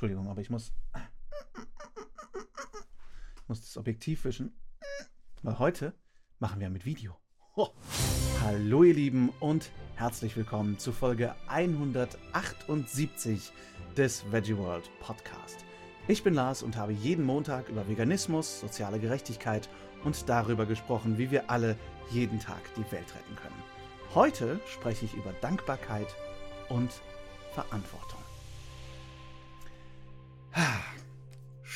Entschuldigung, aber ich muss, muss das Objektiv wischen. Weil heute machen wir mit Video. Ho. Hallo ihr Lieben und herzlich willkommen zu Folge 178 des Veggie World Podcast. Ich bin Lars und habe jeden Montag über Veganismus, soziale Gerechtigkeit und darüber gesprochen, wie wir alle jeden Tag die Welt retten können. Heute spreche ich über Dankbarkeit und Verantwortung.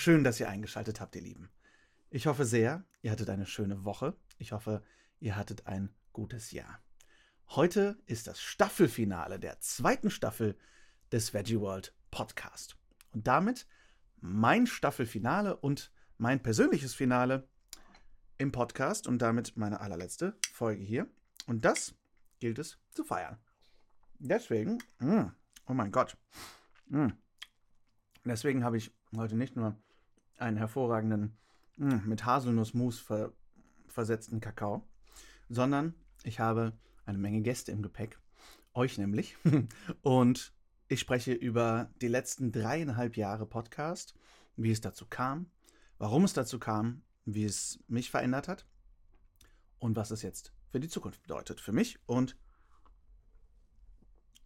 Schön, dass ihr eingeschaltet habt, ihr Lieben. Ich hoffe sehr, ihr hattet eine schöne Woche. Ich hoffe, ihr hattet ein gutes Jahr. Heute ist das Staffelfinale der zweiten Staffel des Veggie World Podcast. Und damit mein Staffelfinale und mein persönliches Finale im Podcast und damit meine allerletzte Folge hier. Und das gilt es zu feiern. Deswegen, mm, oh mein Gott, mm, deswegen habe ich heute nicht nur einen hervorragenden mh, hm, mit Haselnussmus ver versetzten Kakao, sondern ich habe eine Menge Gäste im Gepäck, euch nämlich. Und ich spreche über die letzten dreieinhalb Jahre Podcast, wie es dazu kam, warum es dazu kam, wie es mich verändert hat und was es jetzt für die Zukunft bedeutet, für mich und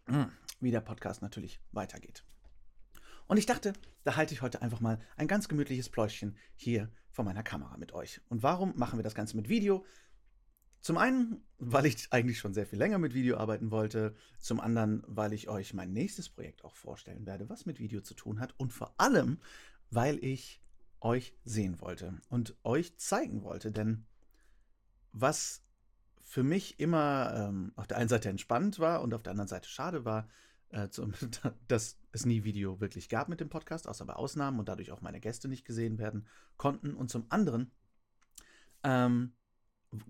hm, wie der Podcast natürlich weitergeht. Und ich dachte, da halte ich heute einfach mal ein ganz gemütliches Pläuschchen hier vor meiner Kamera mit euch. Und warum machen wir das Ganze mit Video? Zum einen, weil ich eigentlich schon sehr viel länger mit Video arbeiten wollte. Zum anderen, weil ich euch mein nächstes Projekt auch vorstellen werde, was mit Video zu tun hat. Und vor allem, weil ich euch sehen wollte und euch zeigen wollte. Denn was für mich immer ähm, auf der einen Seite entspannt war und auf der anderen Seite schade war, äh, zum, dass es nie Video wirklich gab mit dem Podcast, außer bei Ausnahmen und dadurch auch meine Gäste nicht gesehen werden konnten. Und zum anderen ähm,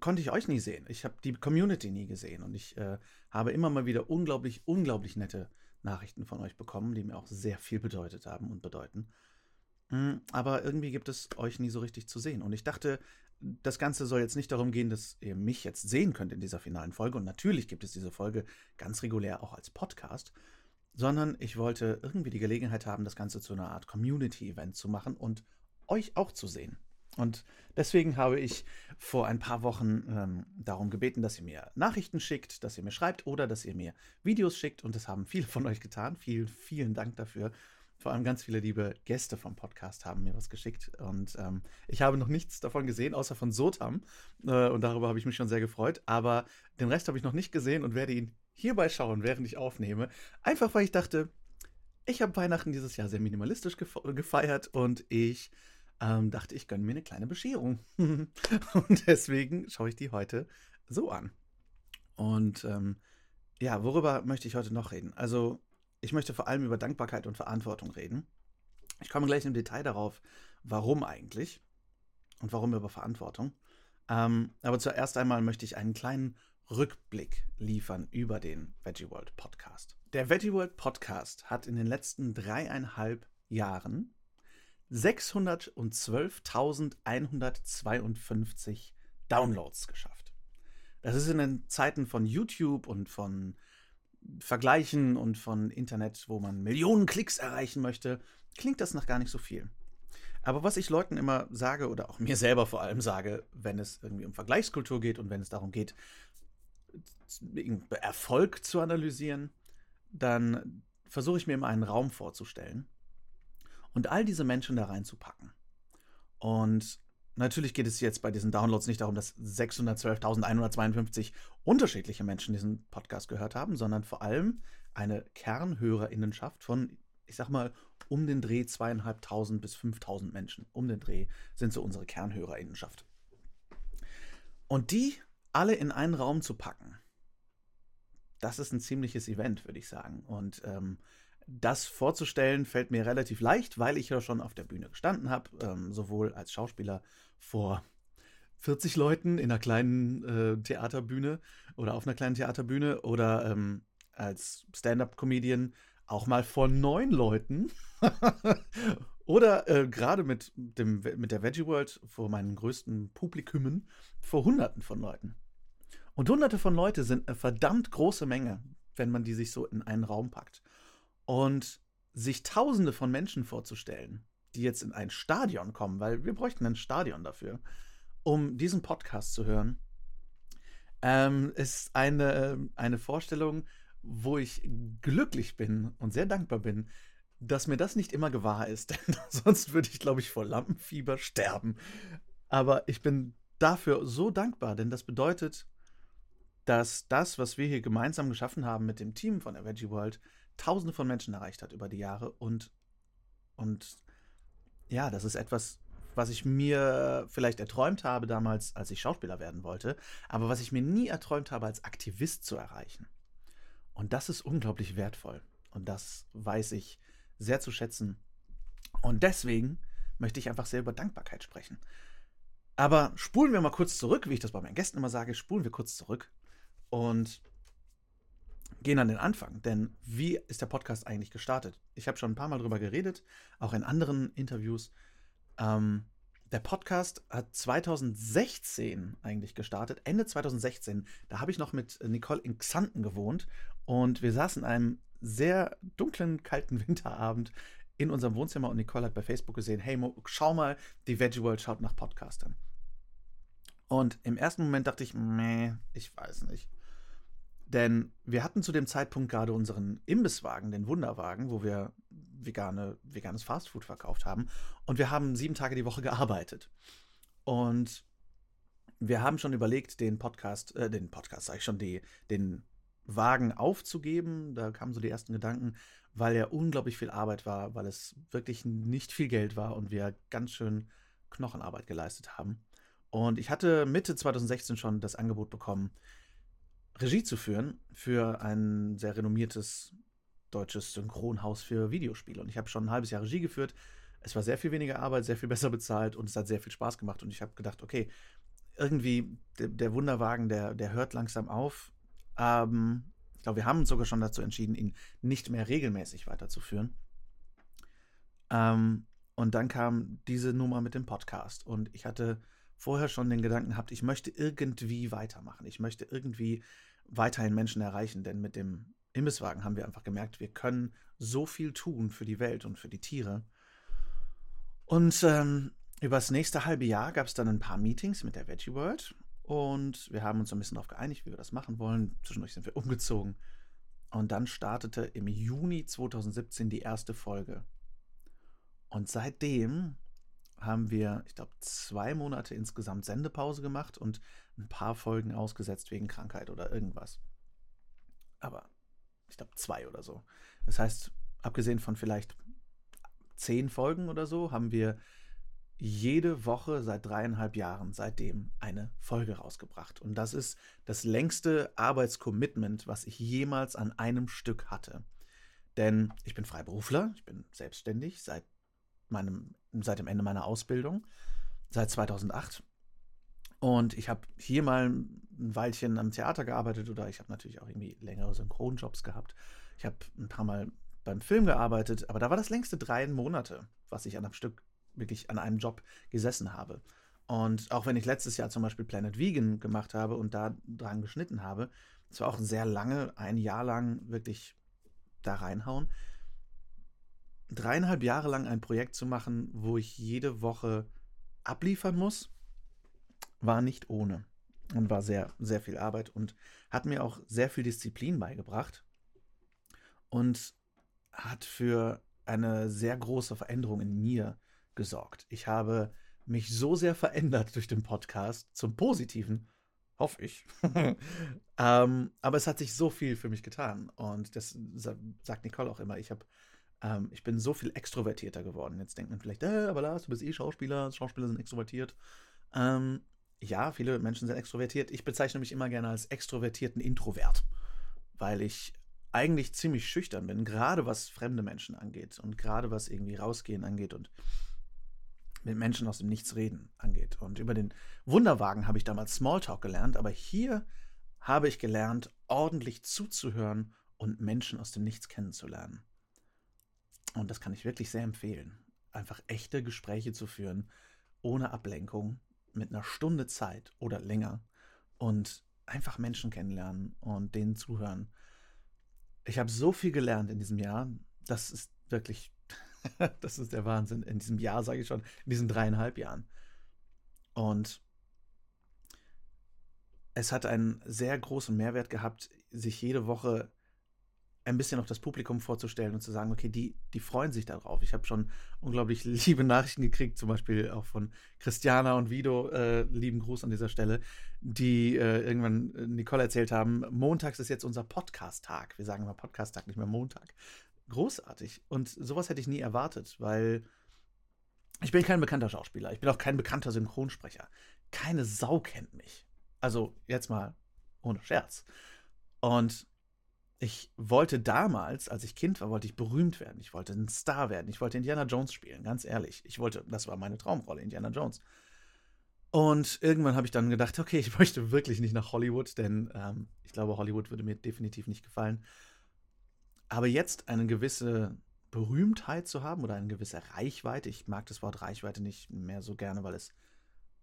konnte ich euch nie sehen. Ich habe die Community nie gesehen und ich äh, habe immer mal wieder unglaublich, unglaublich nette Nachrichten von euch bekommen, die mir auch sehr viel bedeutet haben und bedeuten. Mm, aber irgendwie gibt es euch nie so richtig zu sehen. Und ich dachte, das Ganze soll jetzt nicht darum gehen, dass ihr mich jetzt sehen könnt in dieser finalen Folge. Und natürlich gibt es diese Folge ganz regulär auch als Podcast. Sondern ich wollte irgendwie die Gelegenheit haben, das Ganze zu einer Art Community-Event zu machen und euch auch zu sehen. Und deswegen habe ich vor ein paar Wochen ähm, darum gebeten, dass ihr mir Nachrichten schickt, dass ihr mir schreibt oder dass ihr mir Videos schickt. Und das haben viele von euch getan. Vielen, vielen Dank dafür. Vor allem ganz viele liebe Gäste vom Podcast haben mir was geschickt. Und ähm, ich habe noch nichts davon gesehen, außer von Sotam. Äh, und darüber habe ich mich schon sehr gefreut. Aber den Rest habe ich noch nicht gesehen und werde ihn hierbei schauen, während ich aufnehme. Einfach weil ich dachte, ich habe Weihnachten dieses Jahr sehr minimalistisch gefeiert und ich ähm, dachte, ich gönne mir eine kleine Bescherung. und deswegen schaue ich die heute so an. Und ähm, ja, worüber möchte ich heute noch reden? Also, ich möchte vor allem über Dankbarkeit und Verantwortung reden. Ich komme gleich im Detail darauf, warum eigentlich und warum über Verantwortung. Ähm, aber zuerst einmal möchte ich einen kleinen Rückblick liefern über den Veggie World Podcast. Der Veggie World Podcast hat in den letzten dreieinhalb Jahren 612.152 Downloads geschafft. Das ist in den Zeiten von YouTube und von Vergleichen und von Internet, wo man Millionen Klicks erreichen möchte, klingt das noch gar nicht so viel. Aber was ich Leuten immer sage oder auch mir selber vor allem sage, wenn es irgendwie um Vergleichskultur geht und wenn es darum geht, Erfolg zu analysieren, dann versuche ich mir immer einen Raum vorzustellen und all diese Menschen da reinzupacken. Und Natürlich geht es jetzt bei diesen Downloads nicht darum, dass 612.152 unterschiedliche Menschen diesen Podcast gehört haben, sondern vor allem eine Kernhörerinnenschaft von, ich sag mal, um den Dreh zweieinhalbtausend bis 5.000 Menschen. Um den Dreh sind so unsere Kernhörerinnenschaft. Und die alle in einen Raum zu packen, das ist ein ziemliches Event, würde ich sagen. Und ähm, das vorzustellen fällt mir relativ leicht, weil ich ja schon auf der Bühne gestanden habe, ähm, sowohl als Schauspieler vor 40 Leuten in einer kleinen äh, Theaterbühne oder auf einer kleinen Theaterbühne oder ähm, als Stand-up-Comedian auch mal vor neun Leuten oder äh, gerade mit, mit der Veggie World vor meinen größten Publikumen vor Hunderten von Leuten. Und Hunderte von Leute sind eine verdammt große Menge, wenn man die sich so in einen Raum packt. Und sich Tausende von Menschen vorzustellen, die jetzt in ein Stadion kommen, weil wir bräuchten ein Stadion dafür, um diesen Podcast zu hören, ähm, ist eine, eine Vorstellung, wo ich glücklich bin und sehr dankbar bin, dass mir das nicht immer gewahr ist. Denn sonst würde ich, glaube ich, vor Lampenfieber sterben. Aber ich bin dafür so dankbar, denn das bedeutet, dass das, was wir hier gemeinsam geschaffen haben mit dem Team von Veggie World, tausende von Menschen erreicht hat über die Jahre und, und ja, das ist etwas, was ich mir vielleicht erträumt habe damals, als ich Schauspieler werden wollte, aber was ich mir nie erträumt habe, als Aktivist zu erreichen. Und das ist unglaublich wertvoll. Und das weiß ich sehr zu schätzen. Und deswegen möchte ich einfach sehr über Dankbarkeit sprechen. Aber spulen wir mal kurz zurück, wie ich das bei meinen Gästen immer sage, spulen wir kurz zurück und gehen an den Anfang. Denn wie ist der Podcast eigentlich gestartet? Ich habe schon ein paar Mal darüber geredet, auch in anderen Interviews. Ähm, der Podcast hat 2016 eigentlich gestartet, Ende 2016. Da habe ich noch mit Nicole in Xanten gewohnt und wir saßen in einem sehr dunklen, kalten Winterabend in unserem Wohnzimmer und Nicole hat bei Facebook gesehen, hey, Mo, schau mal, die Veggie World schaut nach Podcastern. Und im ersten Moment dachte ich, meh, ich weiß nicht. Denn wir hatten zu dem Zeitpunkt gerade unseren Imbisswagen, den Wunderwagen, wo wir vegane, veganes Fastfood verkauft haben. Und wir haben sieben Tage die Woche gearbeitet. Und wir haben schon überlegt, den Podcast, äh, den Podcast, sag ich schon, die, den Wagen aufzugeben. Da kamen so die ersten Gedanken, weil er unglaublich viel Arbeit war, weil es wirklich nicht viel Geld war und wir ganz schön Knochenarbeit geleistet haben. Und ich hatte Mitte 2016 schon das Angebot bekommen, Regie zu führen für ein sehr renommiertes deutsches Synchronhaus für Videospiele. Und ich habe schon ein halbes Jahr Regie geführt. Es war sehr viel weniger Arbeit, sehr viel besser bezahlt und es hat sehr viel Spaß gemacht. Und ich habe gedacht, okay, irgendwie der, der, Wunderwagen, der, der hört langsam auf. Ähm, ich glaube, wir haben uns sogar schon dazu entschieden, ihn nicht mehr regelmäßig weiterzuführen. Ähm, und dann kam diese Nummer mit dem Podcast. Und ich hatte vorher schon den Gedanken gehabt, ich möchte irgendwie weitermachen. Ich möchte irgendwie weiterhin Menschen erreichen, denn mit dem Imbisswagen haben wir einfach gemerkt, wir können so viel tun für die Welt und für die Tiere. Und ähm, über das nächste halbe Jahr gab es dann ein paar Meetings mit der Veggie World und wir haben uns ein bisschen darauf geeinigt, wie wir das machen wollen. Zwischendurch sind wir umgezogen. Und dann startete im Juni 2017 die erste Folge. Und seitdem haben wir, ich glaube, zwei Monate insgesamt Sendepause gemacht und ein paar Folgen ausgesetzt wegen Krankheit oder irgendwas. Aber ich glaube, zwei oder so. Das heißt, abgesehen von vielleicht zehn Folgen oder so, haben wir jede Woche seit dreieinhalb Jahren seitdem eine Folge rausgebracht. Und das ist das längste Arbeitscommitment, was ich jemals an einem Stück hatte. Denn ich bin Freiberufler, ich bin selbstständig seit meinem, seit dem Ende meiner Ausbildung, seit 2008. Und ich habe hier mal ein Weilchen am Theater gearbeitet oder ich habe natürlich auch irgendwie längere Synchronjobs gehabt. Ich habe ein paar Mal beim Film gearbeitet, aber da war das längste drei Monate, was ich an einem Stück wirklich an einem Job gesessen habe. Und auch wenn ich letztes Jahr zum Beispiel Planet Vegan gemacht habe und da dran geschnitten habe, es war auch sehr lange, ein Jahr lang wirklich da reinhauen dreieinhalb Jahre lang ein Projekt zu machen, wo ich jede Woche abliefern muss, war nicht ohne und war sehr, sehr viel Arbeit und hat mir auch sehr viel Disziplin beigebracht und hat für eine sehr große Veränderung in mir gesorgt. Ich habe mich so sehr verändert durch den Podcast zum Positiven, hoffe ich. ähm, aber es hat sich so viel für mich getan und das sagt Nicole auch immer. Ich habe ähm, ich bin so viel extrovertierter geworden. Jetzt denkt man vielleicht, äh, aber Lars, du bist eh Schauspieler, Schauspieler sind extrovertiert. Ähm, ja, viele Menschen sind extrovertiert. Ich bezeichne mich immer gerne als extrovertierten Introvert, weil ich eigentlich ziemlich schüchtern bin, gerade was fremde Menschen angeht und gerade was irgendwie rausgehen angeht und mit Menschen aus dem Nichts reden angeht. Und über den Wunderwagen habe ich damals Smalltalk gelernt, aber hier habe ich gelernt, ordentlich zuzuhören und Menschen aus dem Nichts kennenzulernen. Und das kann ich wirklich sehr empfehlen. Einfach echte Gespräche zu führen, ohne Ablenkung, mit einer Stunde Zeit oder länger und einfach Menschen kennenlernen und denen zuhören. Ich habe so viel gelernt in diesem Jahr, das ist wirklich, das ist der Wahnsinn. In diesem Jahr, sage ich schon, in diesen dreieinhalb Jahren. Und es hat einen sehr großen Mehrwert gehabt, sich jede Woche ein bisschen auf das Publikum vorzustellen und zu sagen, okay, die, die freuen sich darauf. Ich habe schon unglaublich liebe Nachrichten gekriegt, zum Beispiel auch von Christiana und Vido, äh, lieben Gruß an dieser Stelle, die äh, irgendwann äh, Nicole erzählt haben, montags ist jetzt unser Podcast-Tag. Wir sagen immer Podcast-Tag, nicht mehr Montag. Großartig. Und sowas hätte ich nie erwartet, weil ich bin kein bekannter Schauspieler. Ich bin auch kein bekannter Synchronsprecher. Keine Sau kennt mich. Also jetzt mal ohne Scherz. Und ich wollte damals, als ich Kind war, wollte ich berühmt werden. Ich wollte ein Star werden. Ich wollte Indiana Jones spielen, ganz ehrlich. Ich wollte, das war meine Traumrolle, Indiana Jones. Und irgendwann habe ich dann gedacht, okay, ich möchte wirklich nicht nach Hollywood, denn ähm, ich glaube, Hollywood würde mir definitiv nicht gefallen. Aber jetzt eine gewisse Berühmtheit zu haben oder eine gewisse Reichweite, ich mag das Wort Reichweite nicht mehr so gerne, weil es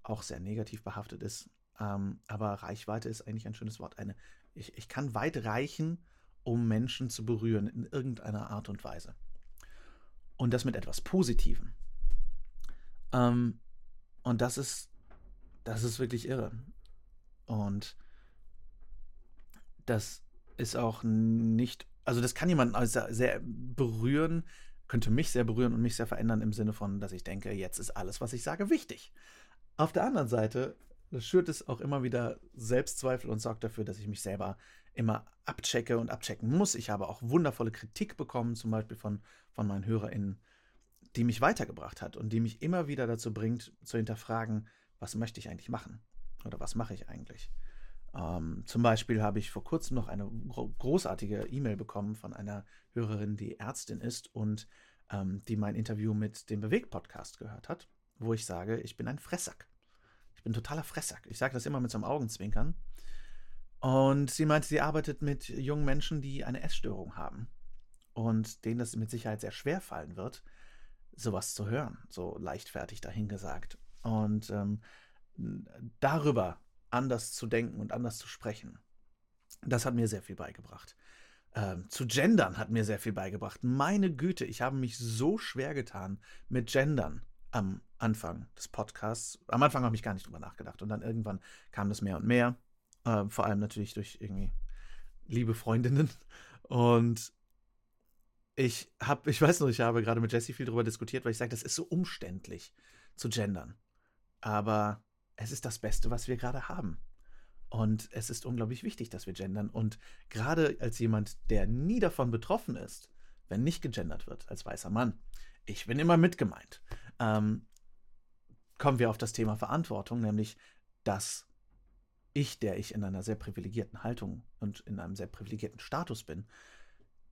auch sehr negativ behaftet ist. Ähm, aber Reichweite ist eigentlich ein schönes Wort. Eine, ich, ich kann weit reichen um Menschen zu berühren in irgendeiner Art und Weise. Und das mit etwas Positivem. Ähm, und das ist, das ist wirklich irre. Und das ist auch nicht, also das kann jemanden sehr, sehr berühren, könnte mich sehr berühren und mich sehr verändern im Sinne von, dass ich denke, jetzt ist alles, was ich sage, wichtig. Auf der anderen Seite schürt es auch immer wieder Selbstzweifel und sorgt dafür, dass ich mich selber immer abchecke und abchecken muss. Ich habe auch wundervolle Kritik bekommen, zum Beispiel von, von meinen HörerInnen, die mich weitergebracht hat und die mich immer wieder dazu bringt, zu hinterfragen, was möchte ich eigentlich machen? Oder was mache ich eigentlich? Ähm, zum Beispiel habe ich vor kurzem noch eine gro großartige E-Mail bekommen von einer Hörerin, die Ärztin ist und ähm, die mein Interview mit dem Bewegt-Podcast gehört hat, wo ich sage, ich bin ein Fressack. Ich bin totaler Fressack. Ich sage das immer mit so einem Augenzwinkern. Und sie meinte, sie arbeitet mit jungen Menschen, die eine Essstörung haben. Und denen das mit Sicherheit sehr schwer fallen wird, sowas zu hören, so leichtfertig dahingesagt. Und ähm, darüber anders zu denken und anders zu sprechen, das hat mir sehr viel beigebracht. Ähm, zu gendern hat mir sehr viel beigebracht. Meine Güte, ich habe mich so schwer getan mit gendern am Anfang des Podcasts. Am Anfang habe ich gar nicht drüber nachgedacht und dann irgendwann kam das mehr und mehr. Äh, vor allem natürlich durch irgendwie liebe Freundinnen. Und ich habe, ich weiß noch, ich habe gerade mit Jessie viel darüber diskutiert, weil ich sage, das ist so umständlich zu gendern. Aber es ist das Beste, was wir gerade haben. Und es ist unglaublich wichtig, dass wir gendern. Und gerade als jemand, der nie davon betroffen ist, wenn nicht gegendert wird, als weißer Mann, ich bin immer mitgemeint, ähm, kommen wir auf das Thema Verantwortung, nämlich dass ich, der ich in einer sehr privilegierten Haltung und in einem sehr privilegierten Status bin,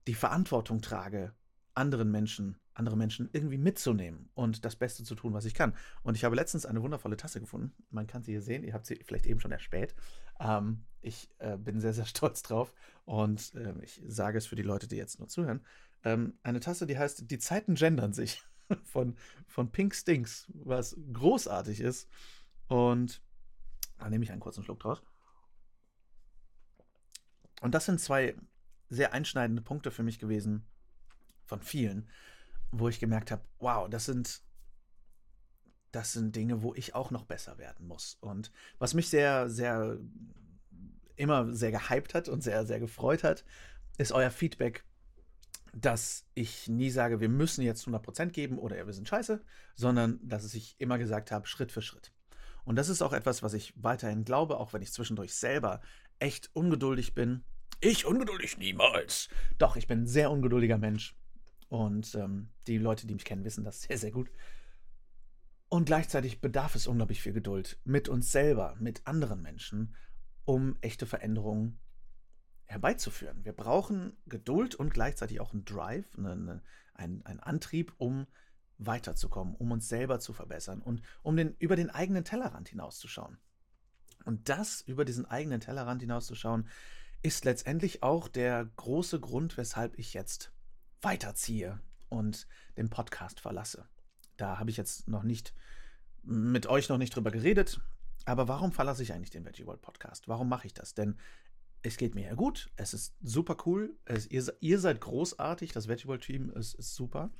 die Verantwortung trage, anderen Menschen, andere Menschen irgendwie mitzunehmen und das Beste zu tun, was ich kann. Und ich habe letztens eine wundervolle Tasse gefunden. Man kann sie hier sehen. Ihr habt sie vielleicht eben schon erspäht. Ähm, ich äh, bin sehr, sehr stolz drauf und äh, ich sage es für die Leute, die jetzt nur zuhören. Ähm, eine Tasse, die heißt Die Zeiten gendern sich von, von Pink Stinks, was großartig ist. Und da nehme ich einen kurzen Schluck draus. Und das sind zwei sehr einschneidende Punkte für mich gewesen, von vielen, wo ich gemerkt habe, wow, das sind, das sind Dinge, wo ich auch noch besser werden muss. Und was mich sehr, sehr, immer sehr gehypt hat und sehr, sehr gefreut hat, ist euer Feedback, dass ich nie sage, wir müssen jetzt 100% geben oder wir sind scheiße, sondern dass ich immer gesagt habe, Schritt für Schritt. Und das ist auch etwas, was ich weiterhin glaube, auch wenn ich zwischendurch selber echt ungeduldig bin. Ich ungeduldig niemals. Doch, ich bin ein sehr ungeduldiger Mensch. Und ähm, die Leute, die mich kennen, wissen das sehr, sehr gut. Und gleichzeitig bedarf es unglaublich viel Geduld mit uns selber, mit anderen Menschen, um echte Veränderungen herbeizuführen. Wir brauchen Geduld und gleichzeitig auch einen Drive, einen, einen, einen Antrieb, um weiterzukommen, um uns selber zu verbessern und um den, über den eigenen Tellerrand hinauszuschauen. Und das über diesen eigenen Tellerrand hinauszuschauen, ist letztendlich auch der große Grund, weshalb ich jetzt weiterziehe und den Podcast verlasse. Da habe ich jetzt noch nicht mit euch noch nicht drüber geredet, aber warum verlasse ich eigentlich den Veggie World Podcast? Warum mache ich das? Denn es geht mir ja gut. Es ist super cool. Es, ihr, ihr, seid großartig. Das Vegetable-Team ist, ist, super.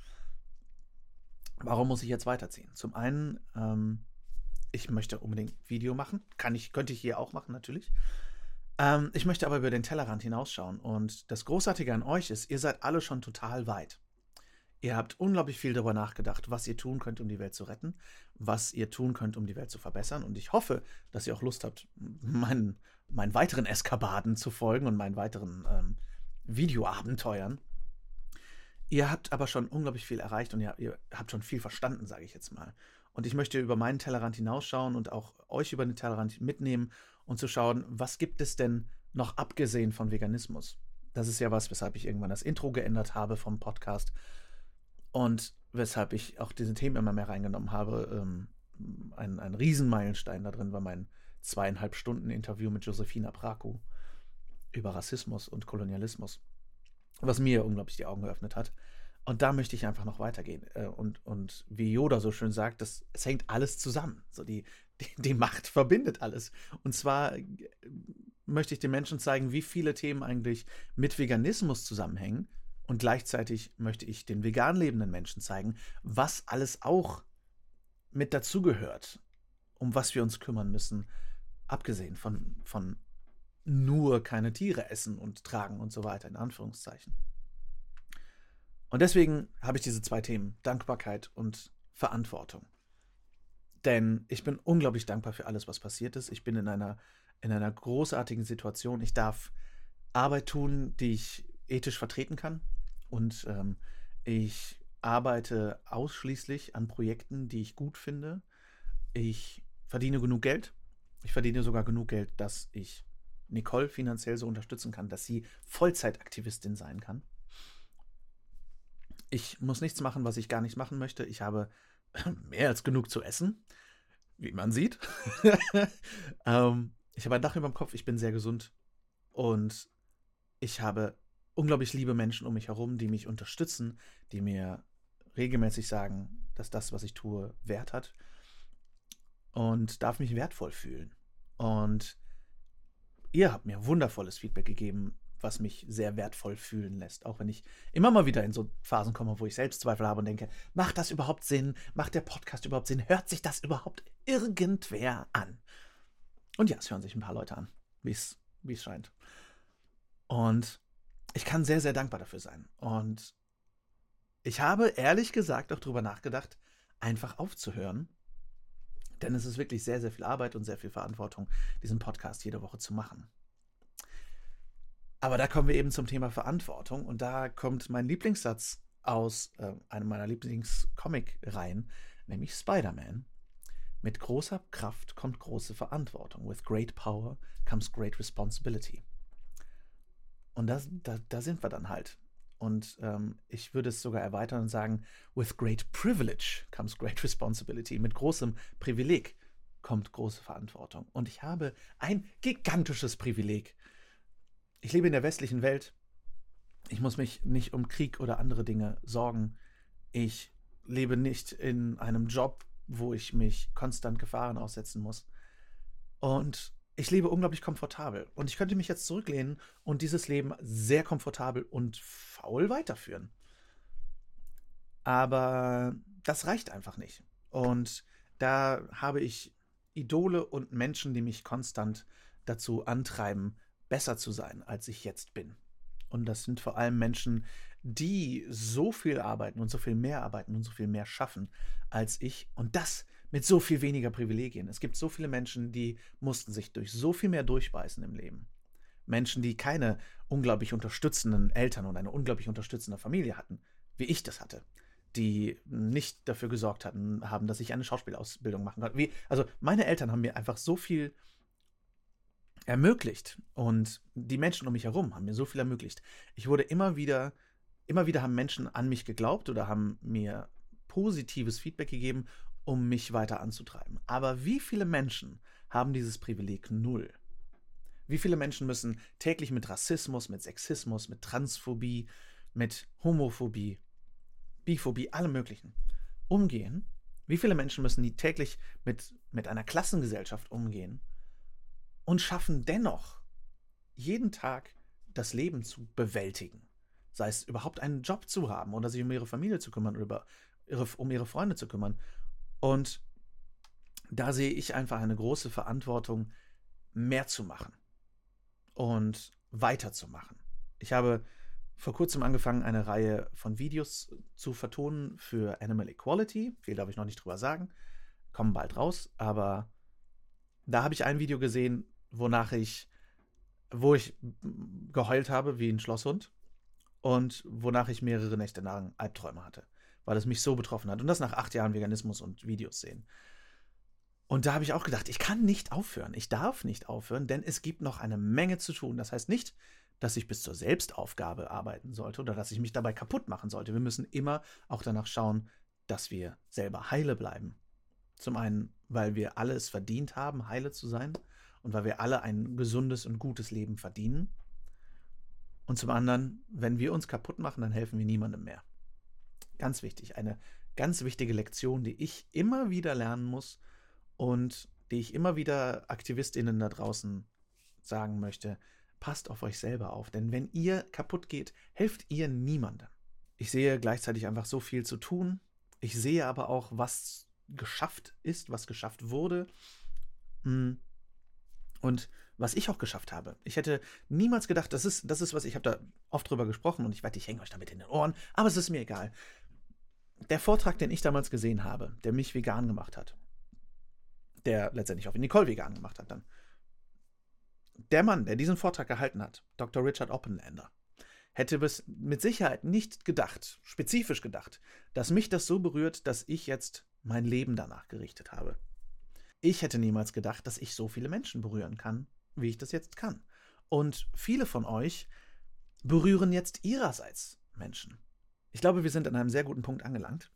Warum muss ich jetzt weiterziehen? Zum einen, ähm, ich möchte unbedingt Video machen. Kann ich, könnte ich hier auch machen, natürlich. Ähm, ich möchte aber über den Tellerrand hinausschauen. Und das Großartige an euch ist, ihr seid alle schon total weit. Ihr habt unglaublich viel darüber nachgedacht, was ihr tun könnt, um die Welt zu retten, was ihr tun könnt, um die Welt zu verbessern. Und ich hoffe, dass ihr auch Lust habt, meinen, meinen weiteren Eskapaden zu folgen und meinen weiteren ähm, Videoabenteuern. Ihr habt aber schon unglaublich viel erreicht und ihr, ihr habt schon viel verstanden, sage ich jetzt mal. Und ich möchte über meinen Tellerrand hinausschauen und auch euch über den Tellerrand mitnehmen und zu schauen, was gibt es denn noch abgesehen von Veganismus? Das ist ja was, weshalb ich irgendwann das Intro geändert habe vom Podcast und weshalb ich auch diese Themen immer mehr reingenommen habe. Ähm, ein, ein Riesenmeilenstein da drin war mein zweieinhalb Stunden Interview mit Josefina Praku über Rassismus und Kolonialismus, was mir unglaublich die Augen geöffnet hat. Und da möchte ich einfach noch weitergehen. Äh, und, und wie Yoda so schön sagt, das, es hängt alles zusammen. So die, die, die Macht verbindet alles. Und zwar äh, möchte ich den Menschen zeigen, wie viele Themen eigentlich mit Veganismus zusammenhängen, und gleichzeitig möchte ich den vegan lebenden Menschen zeigen, was alles auch mit dazugehört, um was wir uns kümmern müssen, abgesehen von, von nur keine Tiere essen und tragen und so weiter, in Anführungszeichen. Und deswegen habe ich diese zwei Themen, Dankbarkeit und Verantwortung. Denn ich bin unglaublich dankbar für alles, was passiert ist. Ich bin in einer, in einer großartigen Situation. Ich darf Arbeit tun, die ich ethisch vertreten kann. Und ähm, ich arbeite ausschließlich an Projekten, die ich gut finde. Ich verdiene genug Geld. Ich verdiene sogar genug Geld, dass ich Nicole finanziell so unterstützen kann, dass sie Vollzeitaktivistin sein kann. Ich muss nichts machen, was ich gar nicht machen möchte. Ich habe mehr als genug zu essen, wie man sieht. ähm, ich habe ein Dach über dem Kopf, ich bin sehr gesund und ich habe unglaublich liebe Menschen um mich herum, die mich unterstützen, die mir regelmäßig sagen, dass das, was ich tue, Wert hat und darf mich wertvoll fühlen. Und ihr habt mir wundervolles Feedback gegeben, was mich sehr wertvoll fühlen lässt. Auch wenn ich immer mal wieder in so Phasen komme, wo ich Selbstzweifel habe und denke, macht das überhaupt Sinn? Macht der Podcast überhaupt Sinn? Hört sich das überhaupt irgendwer an? Und ja, es hören sich ein paar Leute an, wie es scheint. Und ich kann sehr, sehr dankbar dafür sein. Und ich habe ehrlich gesagt auch darüber nachgedacht, einfach aufzuhören. Denn es ist wirklich sehr, sehr viel Arbeit und sehr viel Verantwortung, diesen Podcast jede Woche zu machen. Aber da kommen wir eben zum Thema Verantwortung und da kommt mein Lieblingssatz aus äh, einem meiner Lieblingscomic-Reihen, nämlich Spider-Man. Mit großer Kraft kommt große Verantwortung. With great power comes great responsibility. Und das, da, da sind wir dann halt. Und ähm, ich würde es sogar erweitern und sagen, with great privilege comes great responsibility. Mit großem Privileg kommt große Verantwortung. Und ich habe ein gigantisches Privileg. Ich lebe in der westlichen Welt. Ich muss mich nicht um Krieg oder andere Dinge sorgen. Ich lebe nicht in einem Job, wo ich mich konstant Gefahren aussetzen muss. Und ich lebe unglaublich komfortabel. Und ich könnte mich jetzt zurücklehnen und dieses Leben sehr komfortabel und faul weiterführen. Aber das reicht einfach nicht. Und da habe ich Idole und Menschen, die mich konstant dazu antreiben, besser zu sein, als ich jetzt bin. Und das sind vor allem Menschen, die so viel arbeiten und so viel mehr arbeiten und so viel mehr schaffen als ich. Und das mit so viel weniger Privilegien. Es gibt so viele Menschen, die mussten sich durch so viel mehr durchbeißen im Leben. Menschen, die keine unglaublich unterstützenden Eltern und eine unglaublich unterstützende Familie hatten, wie ich das hatte, die nicht dafür gesorgt hatten, haben, dass ich eine Schauspielausbildung machen konnte. Wie, also meine Eltern haben mir einfach so viel ermöglicht und die Menschen um mich herum haben mir so viel ermöglicht. Ich wurde immer wieder, immer wieder haben Menschen an mich geglaubt oder haben mir positives Feedback gegeben um mich weiter anzutreiben. Aber wie viele Menschen haben dieses Privileg null? Wie viele Menschen müssen täglich mit Rassismus, mit Sexismus, mit Transphobie, mit Homophobie, Biphobie, allem Möglichen umgehen? Wie viele Menschen müssen die täglich mit, mit einer Klassengesellschaft umgehen und schaffen dennoch jeden Tag das Leben zu bewältigen. Sei es überhaupt einen Job zu haben oder sich um ihre Familie zu kümmern oder über um ihre Freunde zu kümmern. Und da sehe ich einfach eine große Verantwortung, mehr zu machen und weiterzumachen. Ich habe vor kurzem angefangen, eine Reihe von Videos zu vertonen für Animal Equality. Viel darf ich noch nicht drüber sagen. Kommen bald raus. Aber da habe ich ein Video gesehen, wonach ich, wo ich geheult habe wie ein Schlosshund und wonach ich mehrere Nächte lang Albträume hatte, weil es mich so betroffen hat. Und das nach acht Jahren Veganismus und Videos sehen. Und da habe ich auch gedacht, ich kann nicht aufhören. Ich darf nicht aufhören, denn es gibt noch eine Menge zu tun. Das heißt nicht, dass ich bis zur Selbstaufgabe arbeiten sollte oder dass ich mich dabei kaputt machen sollte. Wir müssen immer auch danach schauen, dass wir selber heile bleiben. Zum einen, weil wir alles verdient haben, heile zu sein und weil wir alle ein gesundes und gutes Leben verdienen. Und zum anderen, wenn wir uns kaputt machen, dann helfen wir niemandem mehr. Ganz wichtig, eine ganz wichtige Lektion, die ich immer wieder lernen muss und die ich immer wieder Aktivistinnen da draußen sagen möchte, passt auf euch selber auf, denn wenn ihr kaputt geht, helft ihr niemandem. Ich sehe gleichzeitig einfach so viel zu tun. Ich sehe aber auch, was geschafft ist, was geschafft wurde. Hm. Und was ich auch geschafft habe. Ich hätte niemals gedacht, das ist, das ist was, ich habe da oft drüber gesprochen und ich wette, ich hänge euch damit in den Ohren, aber es ist mir egal. Der Vortrag, den ich damals gesehen habe, der mich vegan gemacht hat, der letztendlich auch Nicole vegan gemacht hat dann, der Mann, der diesen Vortrag gehalten hat, Dr. Richard Oppenlander, hätte bis mit Sicherheit nicht gedacht, spezifisch gedacht, dass mich das so berührt, dass ich jetzt mein Leben danach gerichtet habe. Ich hätte niemals gedacht, dass ich so viele Menschen berühren kann, wie ich das jetzt kann. Und viele von euch berühren jetzt ihrerseits Menschen. Ich glaube, wir sind an einem sehr guten Punkt angelangt.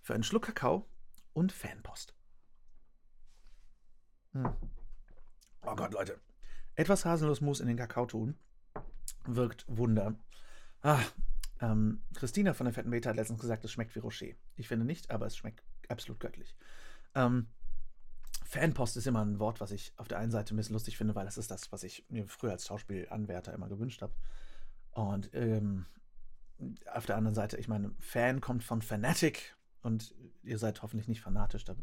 Für einen Schluck Kakao und Fanpost. Hm. Oh Gott, Leute. Etwas Haselnussmus in den Kakao tun wirkt Wunder. Ah, ähm, Christina von der Fetten Beta hat letztens gesagt, es schmeckt wie Rocher. Ich finde nicht, aber es schmeckt absolut göttlich. Ähm, Fanpost ist immer ein Wort, was ich auf der einen Seite ein bisschen lustig finde, weil das ist das, was ich mir früher als Schauspielanwärter immer gewünscht habe. Und ähm, auf der anderen Seite, ich meine, Fan kommt von Fanatic und ihr seid hoffentlich nicht fanatisch, da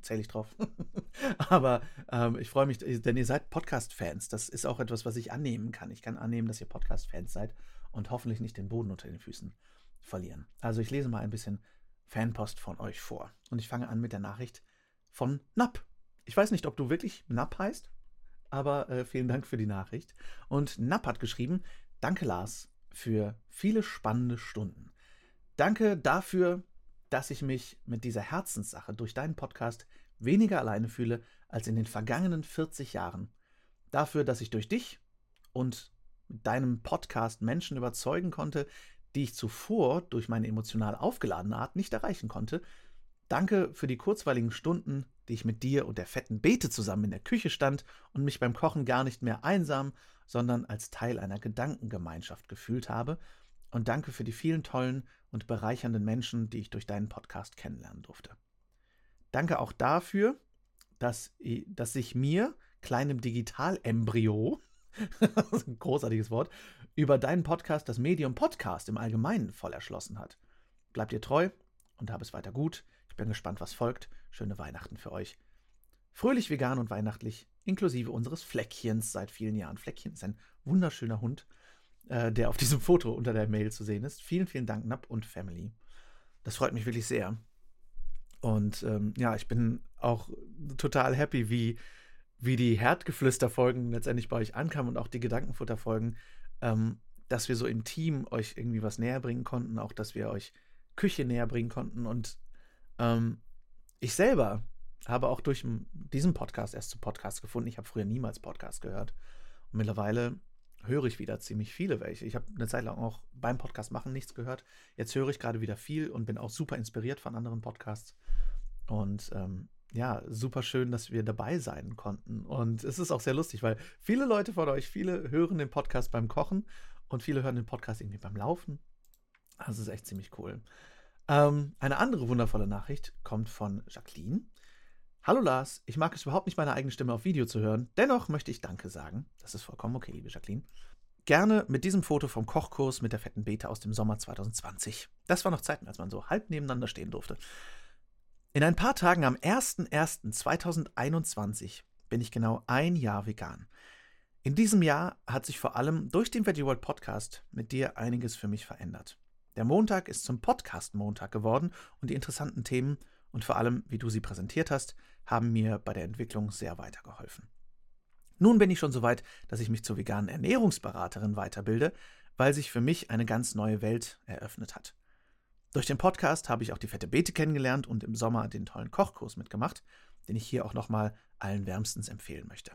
zähle ich drauf. Aber ähm, ich freue mich, denn ihr seid Podcast-Fans. Das ist auch etwas, was ich annehmen kann. Ich kann annehmen, dass ihr Podcast-Fans seid und hoffentlich nicht den Boden unter den Füßen verlieren. Also ich lese mal ein bisschen Fanpost von euch vor. Und ich fange an mit der Nachricht von Napp. Ich weiß nicht, ob du wirklich Napp heißt, aber äh, vielen Dank für die Nachricht. Und Napp hat geschrieben, danke Lars für viele spannende Stunden. Danke dafür, dass ich mich mit dieser Herzenssache durch deinen Podcast weniger alleine fühle als in den vergangenen 40 Jahren. Dafür, dass ich durch dich und mit deinem Podcast Menschen überzeugen konnte, die ich zuvor durch meine emotional aufgeladene Art nicht erreichen konnte. Danke für die kurzweiligen Stunden, die ich mit dir und der fetten Beete zusammen in der Küche stand und mich beim Kochen gar nicht mehr einsam, sondern als Teil einer Gedankengemeinschaft gefühlt habe. Und danke für die vielen tollen und bereichernden Menschen, die ich durch deinen Podcast kennenlernen durfte. Danke auch dafür, dass, dass sich mir, kleinem Digitalembryo, großartiges Wort, über deinen Podcast das Medium Podcast im Allgemeinen voll erschlossen hat. Bleibt ihr treu und hab es weiter gut. Ich bin gespannt, was folgt. Schöne Weihnachten für euch. Fröhlich vegan und weihnachtlich, inklusive unseres Fleckchens seit vielen Jahren. Fleckchen ist ein wunderschöner Hund äh, der auf diesem Foto unter der Mail zu sehen ist. Vielen, vielen Dank, Nap und Family. Das freut mich wirklich sehr. Und ähm, ja, ich bin auch total happy, wie, wie die Herdgeflüster-Folgen letztendlich bei euch ankamen und auch die Gedankenfutter-Folgen, ähm, dass wir so im Team euch irgendwie was näher bringen konnten, auch dass wir euch Küche näher bringen konnten. Und ähm, ich selber habe auch durch diesen Podcast erst zu Podcast gefunden. Ich habe früher niemals Podcast gehört. Und mittlerweile höre ich wieder ziemlich viele welche. Ich habe eine Zeit lang auch beim Podcast machen nichts gehört. Jetzt höre ich gerade wieder viel und bin auch super inspiriert von anderen Podcasts. Und ähm, ja, super schön, dass wir dabei sein konnten. Und es ist auch sehr lustig, weil viele Leute von euch, viele hören den Podcast beim Kochen und viele hören den Podcast irgendwie beim Laufen. Das ist echt ziemlich cool. Ähm, eine andere wundervolle Nachricht kommt von Jacqueline. Hallo Lars, ich mag es überhaupt nicht, meine eigene Stimme auf Video zu hören. Dennoch möchte ich Danke sagen. Das ist vollkommen okay, liebe Jacqueline. Gerne mit diesem Foto vom Kochkurs mit der fetten Beta aus dem Sommer 2020. Das war noch Zeiten, als man so halb nebeneinander stehen durfte. In ein paar Tagen am 01.01.2021 bin ich genau ein Jahr vegan. In diesem Jahr hat sich vor allem durch den Veggie World Podcast mit dir einiges für mich verändert. Der Montag ist zum Podcast-Montag geworden und die interessanten Themen und vor allem, wie du sie präsentiert hast, haben mir bei der Entwicklung sehr weitergeholfen. Nun bin ich schon so weit, dass ich mich zur veganen Ernährungsberaterin weiterbilde, weil sich für mich eine ganz neue Welt eröffnet hat. Durch den Podcast habe ich auch die fette Beete kennengelernt und im Sommer den tollen Kochkurs mitgemacht, den ich hier auch nochmal allen wärmstens empfehlen möchte.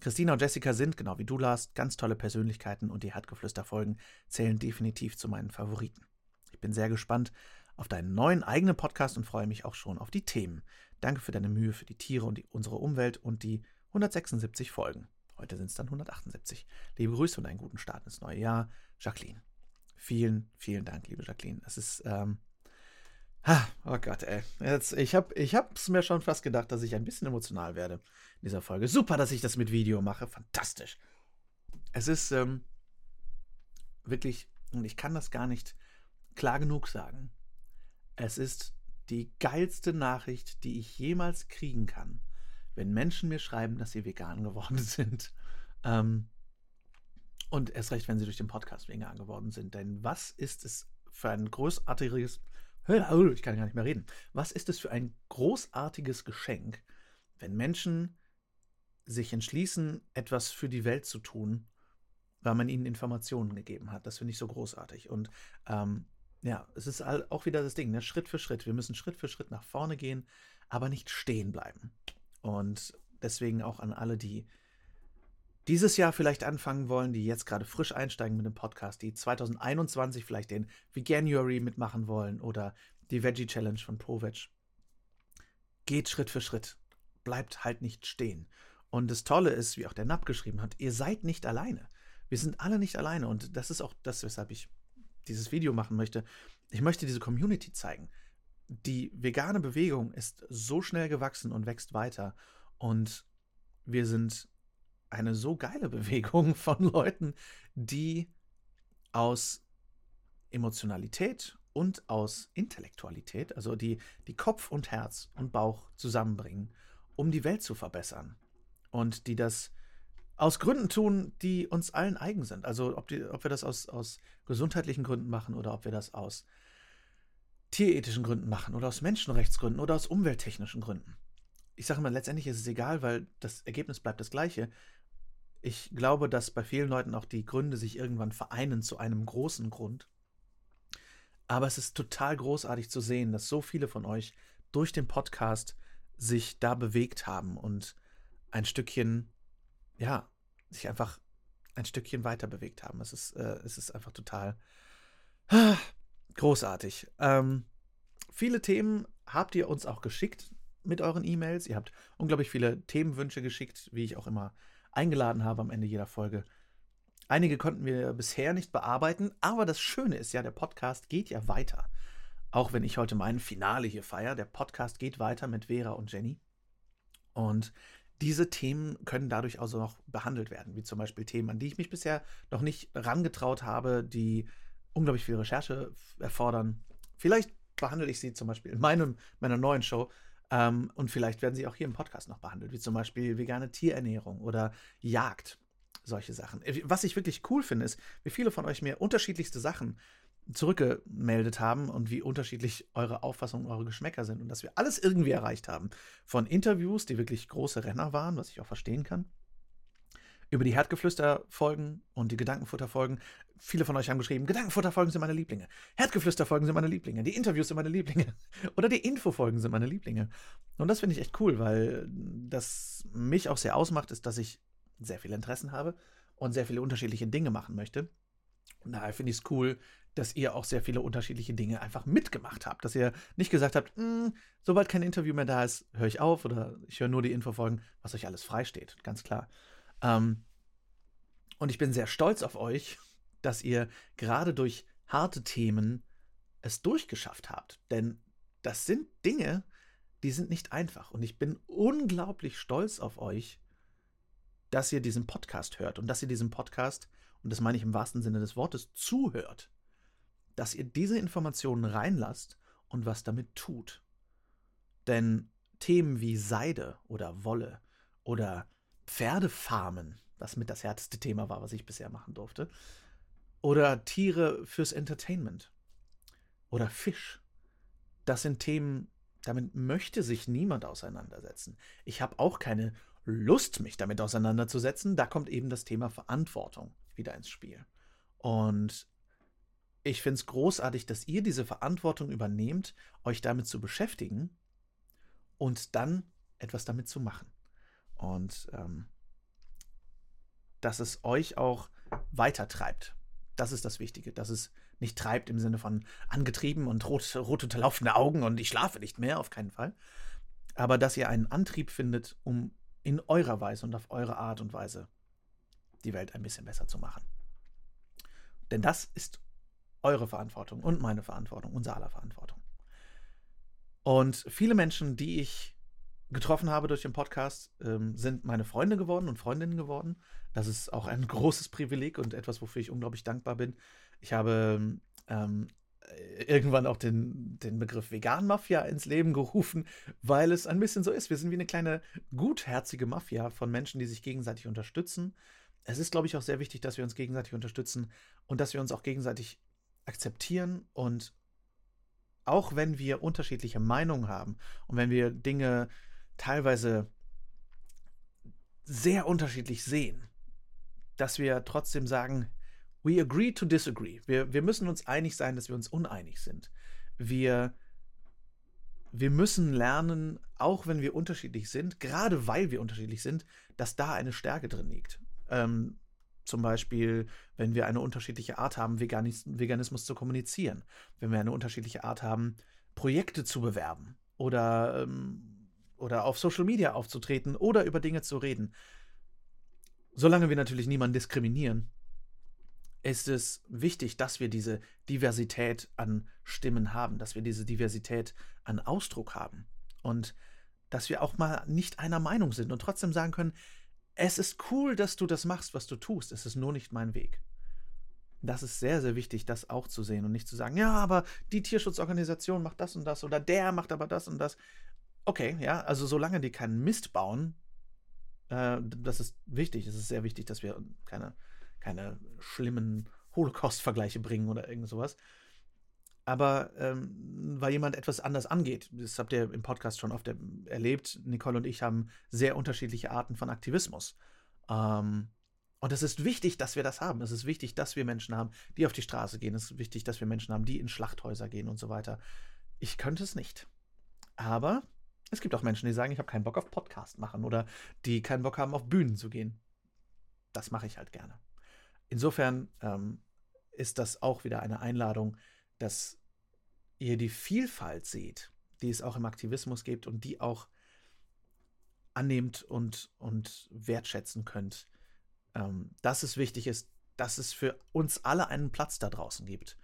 Christina und Jessica sind, genau wie du, Lars, ganz tolle Persönlichkeiten und die Herdgeflüster-Folgen zählen definitiv zu meinen Favoriten. Ich bin sehr gespannt auf deinen neuen eigenen Podcast und freue mich auch schon auf die Themen, Danke für deine Mühe für die Tiere und die, unsere Umwelt und die 176 Folgen. Heute sind es dann 178. Liebe Grüße und einen guten Start ins neue Jahr, Jacqueline. Vielen, vielen Dank, liebe Jacqueline. Es ist, ähm, oh Gott, ey. Jetzt, ich habe es ich mir schon fast gedacht, dass ich ein bisschen emotional werde in dieser Folge. Super, dass ich das mit Video mache. Fantastisch. Es ist ähm, wirklich, und ich kann das gar nicht klar genug sagen. Es ist die geilste Nachricht, die ich jemals kriegen kann, wenn Menschen mir schreiben, dass sie vegan geworden sind. Ähm, und erst recht, wenn sie durch den Podcast vegan geworden sind. Denn was ist es für ein großartiges, ich kann gar nicht mehr reden, was ist es für ein großartiges Geschenk, wenn Menschen sich entschließen, etwas für die Welt zu tun, weil man ihnen Informationen gegeben hat. Das finde ich so großartig. Und ähm, ja, es ist auch wieder das Ding, ne? Schritt für Schritt. Wir müssen Schritt für Schritt nach vorne gehen, aber nicht stehen bleiben. Und deswegen auch an alle, die dieses Jahr vielleicht anfangen wollen, die jetzt gerade frisch einsteigen mit dem Podcast, die 2021 vielleicht den Veganuary mitmachen wollen oder die Veggie Challenge von ProVeg. Geht Schritt für Schritt. Bleibt halt nicht stehen. Und das Tolle ist, wie auch der Nap geschrieben hat, ihr seid nicht alleine. Wir sind alle nicht alleine. Und das ist auch das, weshalb ich dieses Video machen möchte. Ich möchte diese Community zeigen. Die vegane Bewegung ist so schnell gewachsen und wächst weiter. Und wir sind eine so geile Bewegung von Leuten, die aus Emotionalität und aus Intellektualität, also die, die Kopf und Herz und Bauch zusammenbringen, um die Welt zu verbessern. Und die das aus Gründen tun, die uns allen eigen sind. Also ob, die, ob wir das aus, aus gesundheitlichen Gründen machen oder ob wir das aus tierethischen Gründen machen oder aus Menschenrechtsgründen oder aus umwelttechnischen Gründen. Ich sage mal, letztendlich ist es egal, weil das Ergebnis bleibt das gleiche. Ich glaube, dass bei vielen Leuten auch die Gründe sich irgendwann vereinen zu einem großen Grund. Aber es ist total großartig zu sehen, dass so viele von euch durch den Podcast sich da bewegt haben und ein Stückchen ja, sich einfach ein Stückchen weiter bewegt haben. Es ist, äh, es ist einfach total großartig. Ähm, viele Themen habt ihr uns auch geschickt mit euren E-Mails. Ihr habt unglaublich viele Themenwünsche geschickt, wie ich auch immer eingeladen habe am Ende jeder Folge. Einige konnten wir bisher nicht bearbeiten, aber das Schöne ist ja, der Podcast geht ja weiter. Auch wenn ich heute mein Finale hier feiere, der Podcast geht weiter mit Vera und Jenny. Und diese Themen können dadurch also noch behandelt werden, wie zum Beispiel Themen, an die ich mich bisher noch nicht rangetraut habe, die unglaublich viel Recherche erfordern. Vielleicht behandle ich sie zum Beispiel in meinem, meiner neuen Show ähm, und vielleicht werden sie auch hier im Podcast noch behandelt, wie zum Beispiel vegane Tierernährung oder Jagd, solche Sachen. Was ich wirklich cool finde, ist, wie viele von euch mir unterschiedlichste Sachen zurückgemeldet haben und wie unterschiedlich eure Auffassungen, eure Geschmäcker sind und dass wir alles irgendwie erreicht haben. Von Interviews, die wirklich große Renner waren, was ich auch verstehen kann, über die Herdgeflüster-Folgen und die Gedankenfutter-Folgen. Viele von euch haben geschrieben, Gedankenfutter-Folgen sind meine Lieblinge. Herdgeflüster-Folgen sind meine Lieblinge. Die Interviews sind meine Lieblinge. Oder die Info-Folgen sind meine Lieblinge. Und das finde ich echt cool, weil das mich auch sehr ausmacht, ist, dass ich sehr viele Interessen habe und sehr viele unterschiedliche Dinge machen möchte. Und daher finde ich es cool, dass ihr auch sehr viele unterschiedliche Dinge einfach mitgemacht habt. Dass ihr nicht gesagt habt, hm, sobald kein Interview mehr da ist, höre ich auf oder ich höre nur die Infofolgen, was euch alles freisteht, ganz klar. Ähm, und ich bin sehr stolz auf euch, dass ihr gerade durch harte Themen es durchgeschafft habt. Denn das sind Dinge, die sind nicht einfach. Und ich bin unglaublich stolz auf euch, dass ihr diesen Podcast hört und dass ihr diesen Podcast, und das meine ich im wahrsten Sinne des Wortes, zuhört. Dass ihr diese Informationen reinlasst und was damit tut. Denn Themen wie Seide oder Wolle oder Pferdefarmen, was mit das härteste Thema war, was ich bisher machen durfte, oder Tiere fürs Entertainment oder Fisch, das sind Themen, damit möchte sich niemand auseinandersetzen. Ich habe auch keine Lust, mich damit auseinanderzusetzen. Da kommt eben das Thema Verantwortung wieder ins Spiel. Und ich finde es großartig, dass ihr diese Verantwortung übernehmt, euch damit zu beschäftigen und dann etwas damit zu machen. Und ähm, dass es euch auch weitertreibt. Das ist das Wichtige, dass es nicht treibt im Sinne von angetrieben und rot, rot unterlaufende Augen und ich schlafe nicht mehr, auf keinen Fall. Aber dass ihr einen Antrieb findet, um in eurer Weise und auf eure Art und Weise die Welt ein bisschen besser zu machen. Denn das ist eure Verantwortung und meine Verantwortung, unser aller Verantwortung. Und viele Menschen, die ich getroffen habe durch den Podcast, ähm, sind meine Freunde geworden und Freundinnen geworden. Das ist auch ein großes Privileg und etwas, wofür ich unglaublich dankbar bin. Ich habe ähm, irgendwann auch den, den Begriff Vegan-Mafia ins Leben gerufen, weil es ein bisschen so ist. Wir sind wie eine kleine gutherzige Mafia von Menschen, die sich gegenseitig unterstützen. Es ist, glaube ich, auch sehr wichtig, dass wir uns gegenseitig unterstützen und dass wir uns auch gegenseitig akzeptieren und auch wenn wir unterschiedliche Meinungen haben und wenn wir Dinge teilweise sehr unterschiedlich sehen, dass wir trotzdem sagen, we agree to disagree. Wir, wir müssen uns einig sein, dass wir uns uneinig sind. Wir, wir müssen lernen, auch wenn wir unterschiedlich sind, gerade weil wir unterschiedlich sind, dass da eine Stärke drin liegt. Ähm, zum Beispiel, wenn wir eine unterschiedliche Art haben, Veganis Veganismus zu kommunizieren, wenn wir eine unterschiedliche Art haben, Projekte zu bewerben oder ähm, oder auf Social Media aufzutreten oder über Dinge zu reden. Solange wir natürlich niemanden diskriminieren, ist es wichtig, dass wir diese Diversität an Stimmen haben, dass wir diese Diversität an Ausdruck haben und dass wir auch mal nicht einer Meinung sind und trotzdem sagen können, es ist cool, dass du das machst, was du tust, es ist nur nicht mein Weg. Das ist sehr, sehr wichtig, das auch zu sehen und nicht zu sagen, ja, aber die Tierschutzorganisation macht das und das oder der macht aber das und das. Okay, ja, also solange die keinen Mist bauen, äh, das ist wichtig. Es ist sehr wichtig, dass wir keine, keine schlimmen Holocaust-Vergleiche bringen oder irgend sowas. Aber ähm, weil jemand etwas anders angeht, das habt ihr im Podcast schon oft erlebt, Nicole und ich haben sehr unterschiedliche Arten von Aktivismus. Ähm, und es ist wichtig, dass wir das haben. Es ist wichtig, dass wir Menschen haben, die auf die Straße gehen. Es ist wichtig, dass wir Menschen haben, die in Schlachthäuser gehen und so weiter. Ich könnte es nicht. Aber es gibt auch Menschen, die sagen, ich habe keinen Bock auf Podcast machen oder die keinen Bock haben, auf Bühnen zu gehen. Das mache ich halt gerne. Insofern ähm, ist das auch wieder eine Einladung, dass ihr die Vielfalt seht, die es auch im Aktivismus gibt und die auch annehmt und, und wertschätzen könnt. Ähm, dass es wichtig ist, dass es für uns alle einen Platz da draußen gibt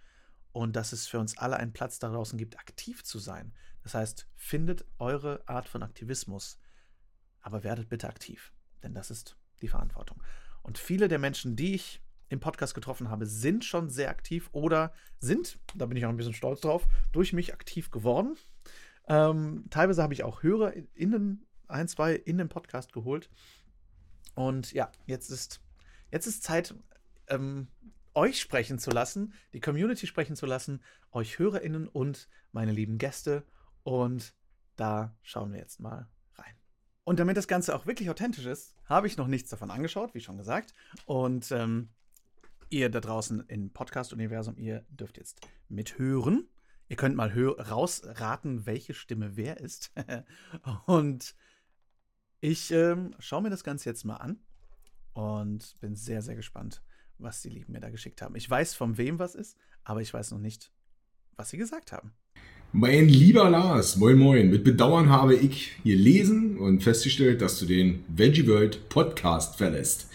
und dass es für uns alle einen Platz da draußen gibt, aktiv zu sein. Das heißt, findet eure Art von Aktivismus, aber werdet bitte aktiv, denn das ist die Verantwortung. Und viele der Menschen, die ich im Podcast getroffen habe, sind schon sehr aktiv oder sind, da bin ich auch ein bisschen stolz drauf, durch mich aktiv geworden. Ähm, teilweise habe ich auch HörerInnen, ein, zwei in den Podcast geholt. Und ja, jetzt ist, jetzt ist Zeit, ähm, euch sprechen zu lassen, die Community sprechen zu lassen, euch HörerInnen und meine lieben Gäste. Und da schauen wir jetzt mal rein. Und damit das Ganze auch wirklich authentisch ist, habe ich noch nichts davon angeschaut, wie schon gesagt. Und ähm, ihr da draußen im Podcast-Universum, ihr dürft jetzt mithören. Ihr könnt mal rausraten, welche Stimme wer ist. und ich ähm, schaue mir das Ganze jetzt mal an und bin sehr, sehr gespannt, was die Lieben mir da geschickt haben. Ich weiß, von wem was ist, aber ich weiß noch nicht, was sie gesagt haben. Mein lieber Lars, moin moin. Mit Bedauern habe ich hier lesen und festgestellt, dass du den Veggie World Podcast verlässt.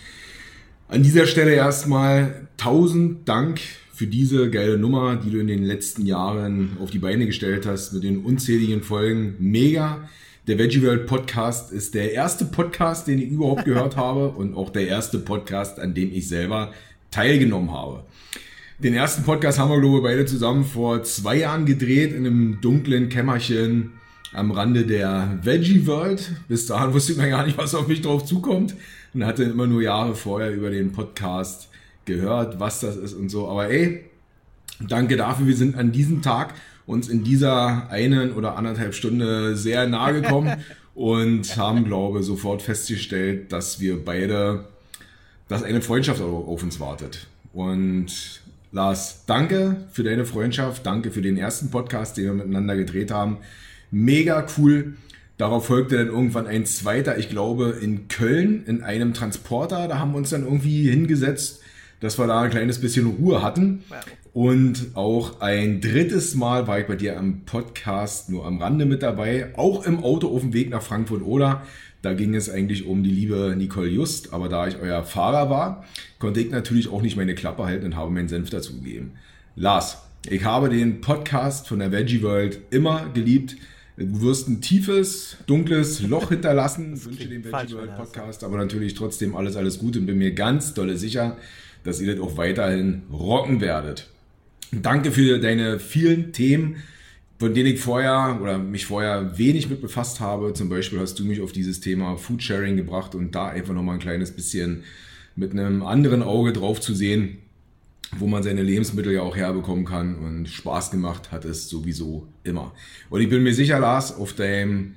An dieser Stelle erstmal tausend Dank für diese geile Nummer, die du in den letzten Jahren auf die Beine gestellt hast mit den unzähligen Folgen. Mega. Der Veggie World Podcast ist der erste Podcast, den ich überhaupt gehört habe und auch der erste Podcast, an dem ich selber teilgenommen habe. Den ersten Podcast haben wir, glaube ich, beide zusammen vor zwei Jahren gedreht in einem dunklen Kämmerchen am Rande der Veggie World. Bis dahin wusste ich mir gar nicht, was auf mich drauf zukommt und hatte immer nur Jahre vorher über den Podcast gehört, was das ist und so. Aber ey, danke dafür. Wir sind an diesem Tag uns in dieser einen oder anderthalb Stunde sehr nahe gekommen und haben, glaube sofort festgestellt, dass wir beide, dass eine Freundschaft auf uns wartet. Und Lars, danke für deine Freundschaft, danke für den ersten Podcast, den wir miteinander gedreht haben. Mega cool. Darauf folgte dann irgendwann ein zweiter, ich glaube, in Köln in einem Transporter. Da haben wir uns dann irgendwie hingesetzt dass wir da ein kleines bisschen Ruhe hatten. Und auch ein drittes Mal war ich bei dir am Podcast nur am Rande mit dabei, auch im Auto auf dem Weg nach Frankfurt oder. Da ging es eigentlich um die liebe Nicole Just, aber da ich euer Fahrer war, konnte ich natürlich auch nicht meine Klappe halten und habe meinen Senf dazu gegeben. Lars, ich habe den Podcast von der Veggie World immer geliebt. Du wirst ein tiefes, dunkles Loch hinterlassen. Ich wünsche dem Veggie World Podcast, aber natürlich trotzdem alles, alles Gute und bin mir ganz dolle sicher, dass ihr das auch weiterhin rocken werdet. Danke für deine vielen Themen, von denen ich vorher oder mich vorher wenig mit befasst habe. Zum Beispiel hast du mich auf dieses Thema Foodsharing gebracht und da einfach nochmal ein kleines bisschen mit einem anderen Auge drauf zu sehen, wo man seine Lebensmittel ja auch herbekommen kann. Und Spaß gemacht hat es sowieso immer. Und ich bin mir sicher, Lars, auf deinem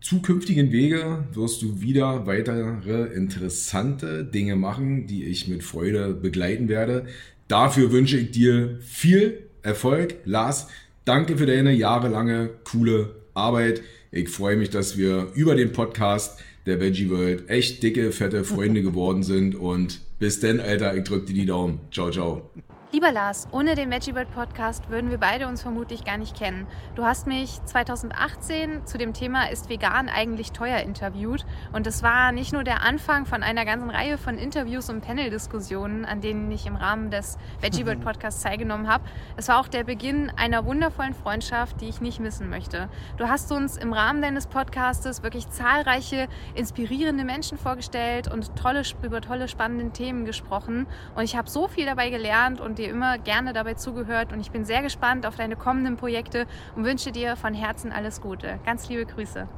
zukünftigen Wege wirst du wieder weitere interessante Dinge machen, die ich mit Freude begleiten werde. Dafür wünsche ich dir viel Erfolg. Lars, danke für deine jahrelange coole Arbeit. Ich freue mich, dass wir über den Podcast der Veggie World echt dicke, fette Freunde geworden sind. Und bis denn, Alter, ich drücke dir die Daumen. Ciao, ciao. Lieber Lars, ohne den Veggiebird Podcast würden wir beide uns vermutlich gar nicht kennen. Du hast mich 2018 zu dem Thema Ist vegan eigentlich teuer interviewt und es war nicht nur der Anfang von einer ganzen Reihe von Interviews und Panel-Diskussionen, an denen ich im Rahmen des Veggiebird Podcasts teilgenommen habe. Es war auch der Beginn einer wundervollen Freundschaft, die ich nicht missen möchte. Du hast uns im Rahmen deines Podcastes wirklich zahlreiche inspirierende Menschen vorgestellt und tolle, über tolle spannende Themen gesprochen und ich habe so viel dabei gelernt und dir immer gerne dabei zugehört und ich bin sehr gespannt auf deine kommenden Projekte und wünsche dir von Herzen alles Gute. Ganz liebe Grüße.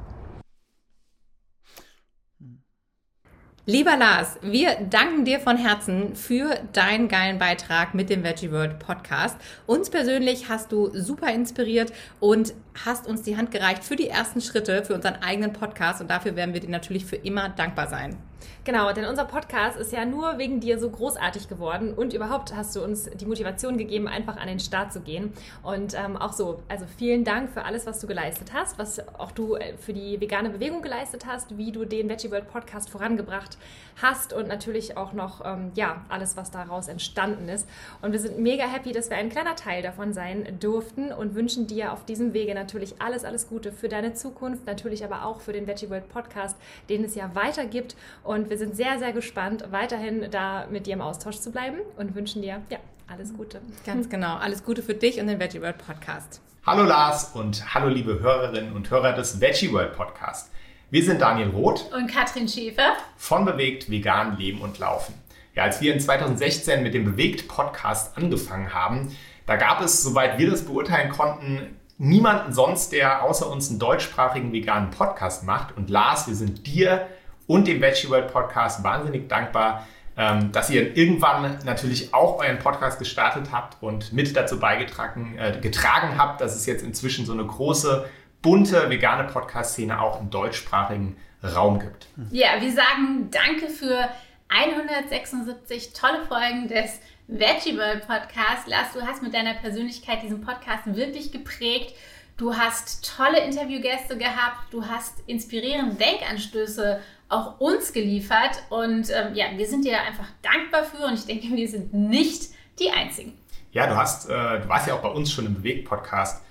Lieber Lars, wir danken dir von Herzen für deinen geilen Beitrag mit dem Veggie World Podcast. Uns persönlich hast du super inspiriert und hast uns die Hand gereicht für die ersten Schritte für unseren eigenen Podcast und dafür werden wir dir natürlich für immer dankbar sein. Genau, denn unser Podcast ist ja nur wegen dir so großartig geworden und überhaupt hast du uns die Motivation gegeben, einfach an den Start zu gehen. Und ähm, auch so, also vielen Dank für alles, was du geleistet hast, was auch du äh, für die vegane Bewegung geleistet hast, wie du den Veggie World Podcast vorangebracht hast und natürlich auch noch, ähm, ja, alles, was daraus entstanden ist. Und wir sind mega happy, dass wir ein kleiner Teil davon sein durften und wünschen dir auf diesem Wege natürlich alles, alles Gute für deine Zukunft, natürlich aber auch für den Veggie World Podcast, den es ja weiter gibt. Und wir sind sehr, sehr gespannt, weiterhin da mit dir im Austausch zu bleiben und wünschen dir ja, alles Gute. Ganz genau. Alles Gute für dich und den Veggie World Podcast. Hallo Lars und hallo liebe Hörerinnen und Hörer des Veggie World Podcast. Wir sind Daniel Roth und Katrin Schäfer von Bewegt Vegan Leben und Laufen. Ja, als wir in 2016 mit dem Bewegt Podcast angefangen haben, da gab es, soweit wir das beurteilen konnten, niemanden sonst, der außer uns einen deutschsprachigen veganen Podcast macht. Und Lars, wir sind dir und dem Veggie World Podcast wahnsinnig dankbar, ähm, dass ihr irgendwann natürlich auch euren Podcast gestartet habt und mit dazu beigetragen äh, getragen habt, dass es jetzt inzwischen so eine große, bunte, vegane Podcast-Szene auch im deutschsprachigen Raum gibt. Ja, wir sagen danke für 176 tolle Folgen des Veggie World Podcast. Lars, du hast mit deiner Persönlichkeit diesen Podcast wirklich geprägt. Du hast tolle Interviewgäste gehabt, du hast inspirierende Denkanstöße auch uns geliefert. Und ähm, ja, wir sind dir einfach dankbar für und ich denke, wir sind nicht die Einzigen. Ja, du hast, äh, du warst ja auch bei uns schon im Bewegt-Podcast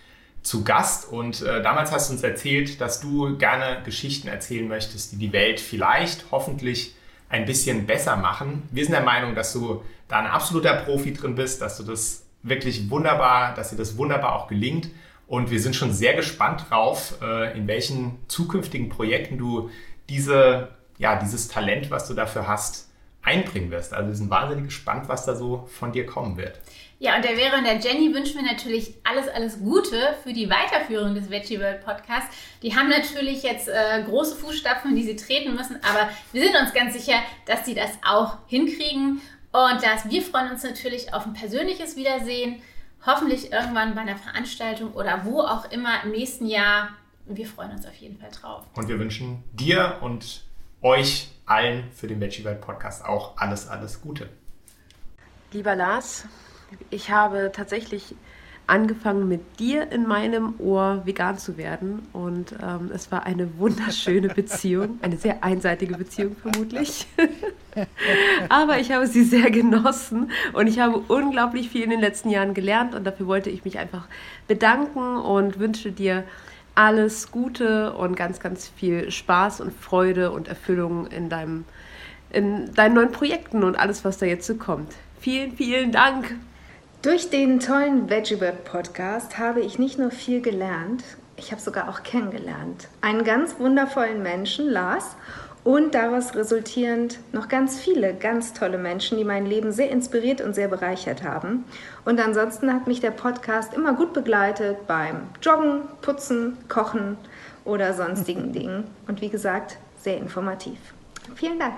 zu Gast und äh, damals hast du uns erzählt, dass du gerne Geschichten erzählen möchtest, die die Welt vielleicht, hoffentlich ein bisschen besser machen. Wir sind der Meinung, dass du da ein absoluter Profi drin bist, dass du das wirklich wunderbar, dass dir das wunderbar auch gelingt. Und wir sind schon sehr gespannt drauf, äh, in welchen zukünftigen Projekten du diese, ja, dieses Talent, was du dafür hast, einbringen wirst. Also wir sind wahnsinnig gespannt, was da so von dir kommen wird. Ja, und der Vera und der Jenny wünschen wir natürlich alles, alles Gute für die Weiterführung des Veggie World Podcasts. Die haben natürlich jetzt äh, große Fußstapfen, die sie treten müssen, aber wir sind uns ganz sicher, dass sie das auch hinkriegen. Und dass wir freuen uns natürlich auf ein persönliches Wiedersehen, hoffentlich irgendwann bei einer Veranstaltung oder wo auch immer im nächsten Jahr. Wir freuen uns auf jeden Fall drauf. Und wir wünschen dir und euch allen für den Veggie World Podcast auch alles, alles Gute. Lieber Lars, ich habe tatsächlich angefangen mit dir in meinem Ohr vegan zu werden und ähm, es war eine wunderschöne Beziehung, eine sehr einseitige Beziehung vermutlich. Aber ich habe sie sehr genossen und ich habe unglaublich viel in den letzten Jahren gelernt und dafür wollte ich mich einfach bedanken und wünsche dir alles Gute und ganz, ganz viel Spaß und Freude und Erfüllung in deinem in deinen neuen Projekten und alles, was da jetzt so kommt. Vielen, vielen Dank. Durch den tollen VeggieBird Podcast habe ich nicht nur viel gelernt, ich habe sogar auch kennengelernt. Einen ganz wundervollen Menschen, Lars, und daraus resultierend noch ganz viele ganz tolle Menschen, die mein Leben sehr inspiriert und sehr bereichert haben. Und ansonsten hat mich der Podcast immer gut begleitet beim Joggen, Putzen, Kochen oder sonstigen Dingen. Und wie gesagt, sehr informativ. Vielen Dank.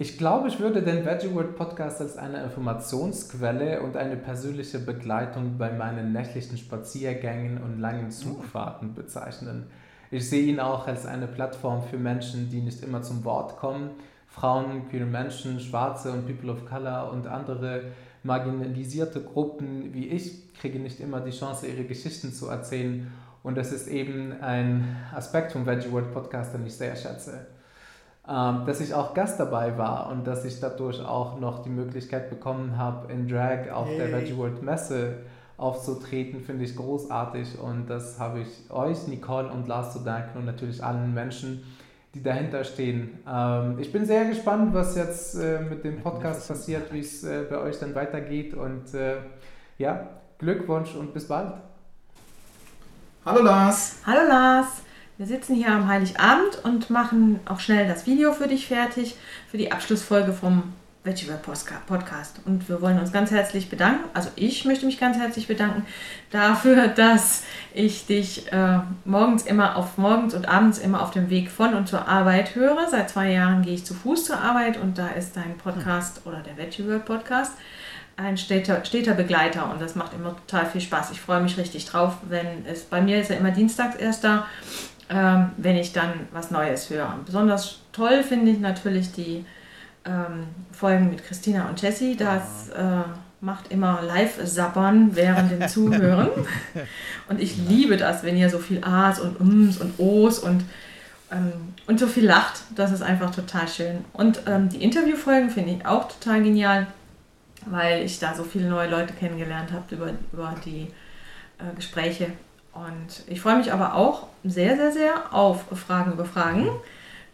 Ich glaube, ich würde den Veggie World Podcast als eine Informationsquelle und eine persönliche Begleitung bei meinen nächtlichen Spaziergängen und langen Zugfahrten bezeichnen. Ich sehe ihn auch als eine Plattform für Menschen, die nicht immer zum Wort kommen. Frauen, queere Menschen, Schwarze und People of Color und andere marginalisierte Gruppen wie ich kriegen nicht immer die Chance, ihre Geschichten zu erzählen. Und das ist eben ein Aspekt vom Veggie World Podcast, den ich sehr schätze. Ähm, dass ich auch Gast dabei war und dass ich dadurch auch noch die Möglichkeit bekommen habe, in Drag auf hey. der Veggie World Messe aufzutreten, finde ich großartig und das habe ich euch, Nicole und Lars zu danken und natürlich allen Menschen, die dahinter stehen. Ähm, ich bin sehr gespannt, was jetzt äh, mit dem Podcast passiert, wie es äh, bei euch dann weitergeht und äh, ja, Glückwunsch und bis bald. Hallo Lars. Hallo Lars. Wir sitzen hier am Heiligabend und machen auch schnell das Video für dich fertig, für die Abschlussfolge vom Veggie Podcast. Und wir wollen uns ganz herzlich bedanken, also ich möchte mich ganz herzlich bedanken dafür, dass ich dich äh, morgens immer auf morgens und abends immer auf dem Weg von und zur Arbeit höre. Seit zwei Jahren gehe ich zu Fuß zur Arbeit und da ist dein Podcast oder der Veggie Podcast ein steter, steter Begleiter und das macht immer total viel Spaß. Ich freue mich richtig drauf, wenn es bei mir ist ja immer dienstags erst da ähm, wenn ich dann was Neues höre. besonders toll finde ich natürlich die ähm, Folgen mit Christina und Jessie. Das äh, macht immer Live-Sappern während dem Zuhören. und ich liebe das, wenn ihr so viel A's und Ums und O's und, ähm, und so viel lacht. Das ist einfach total schön. Und ähm, die Interviewfolgen finde ich auch total genial, weil ich da so viele neue Leute kennengelernt habe über, über die äh, Gespräche und ich freue mich aber auch sehr, sehr, sehr auf Fragen über Fragen.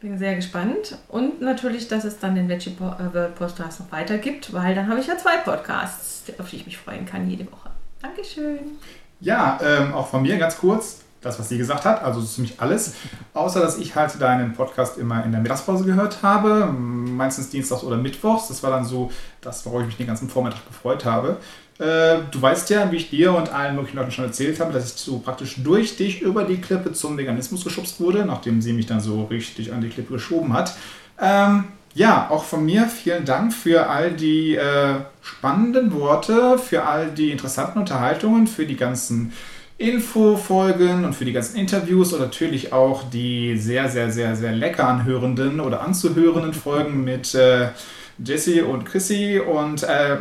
Bin sehr gespannt. Und natürlich, dass es dann den Veggie äh, World Podcast noch weiter gibt, weil dann habe ich ja zwei Podcasts, auf die ich mich freuen kann jede Woche. Dankeschön. Ja, ähm, auch von mir ganz kurz das, was sie gesagt hat, also ziemlich alles. Außer, dass ich halt deinen Podcast immer in der Mittagspause gehört habe, meistens dienstags oder mittwochs. Das war dann so das, worauf ich mich den ganzen Vormittag gefreut habe. Äh, du weißt ja, wie ich dir und allen möglichen Leuten schon erzählt habe, dass ich so praktisch durch dich über die Klippe zum Veganismus geschubst wurde, nachdem sie mich dann so richtig an die Klippe geschoben hat. Ähm, ja, auch von mir vielen Dank für all die äh, spannenden Worte, für all die interessanten Unterhaltungen, für die ganzen Infofolgen und für die ganzen Interviews und natürlich auch die sehr, sehr, sehr, sehr lecker anhörenden oder anzuhörenden Folgen mit äh, Jesse und Chrissy und äh,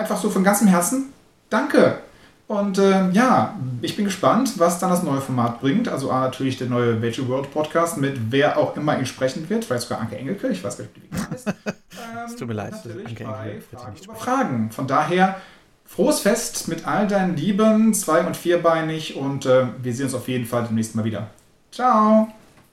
einfach so von ganzem Herzen Danke. Und äh, ja, ich bin gespannt, was dann das neue Format bringt. Also A, natürlich der neue Veggie World Podcast mit wer auch immer ihn sprechen wird. Vielleicht sogar Anke Engelke. Ich weiß gar nicht, wie die ist. Ähm, es tut mir leid, Anke Engelke nicht sprechen. Fragen. Von daher, frohes Fest mit all deinen Lieben, zwei- und vierbeinig. Und äh, wir sehen uns auf jeden Fall demnächst mal wieder. Ciao.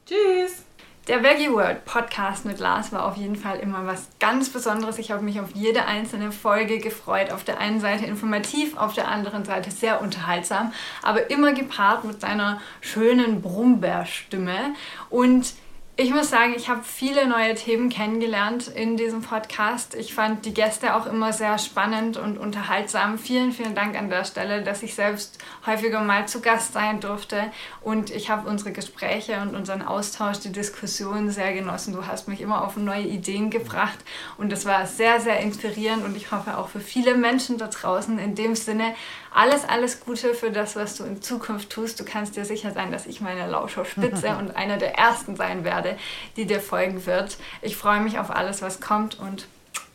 Tschüss. Der Veggie World Podcast mit Lars war auf jeden Fall immer was ganz Besonderes. Ich habe mich auf jede einzelne Folge gefreut. Auf der einen Seite informativ, auf der anderen Seite sehr unterhaltsam, aber immer gepaart mit seiner schönen Brummbärstimme. Und ich muss sagen, ich habe viele neue Themen kennengelernt in diesem Podcast. Ich fand die Gäste auch immer sehr spannend und unterhaltsam. Vielen, vielen Dank an der Stelle, dass ich selbst häufiger mal zu Gast sein durfte. Und ich habe unsere Gespräche und unseren Austausch, die Diskussion sehr genossen. Du hast mich immer auf neue Ideen gebracht und das war sehr, sehr inspirierend und ich hoffe auch für viele Menschen da draußen. In dem Sinne, alles, alles Gute für das, was du in Zukunft tust. Du kannst dir sicher sein, dass ich meine Lauscherspitze und einer der ersten sein werde, die dir folgen wird. Ich freue mich auf alles, was kommt und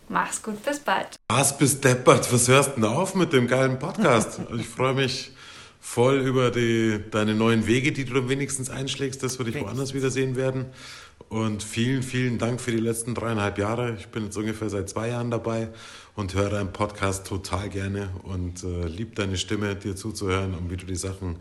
mach's gut. Bis bald. Was bist deppert? Was hörst du denn auf mit dem geilen Podcast? Ich freue mich voll über die, deine neuen Wege, die du dann wenigstens einschlägst, dass wir dich woanders wiedersehen werden. Und vielen, vielen Dank für die letzten dreieinhalb Jahre. Ich bin jetzt ungefähr seit zwei Jahren dabei und höre deinen Podcast total gerne und äh, lieb deine Stimme, dir zuzuhören und wie du die Sachen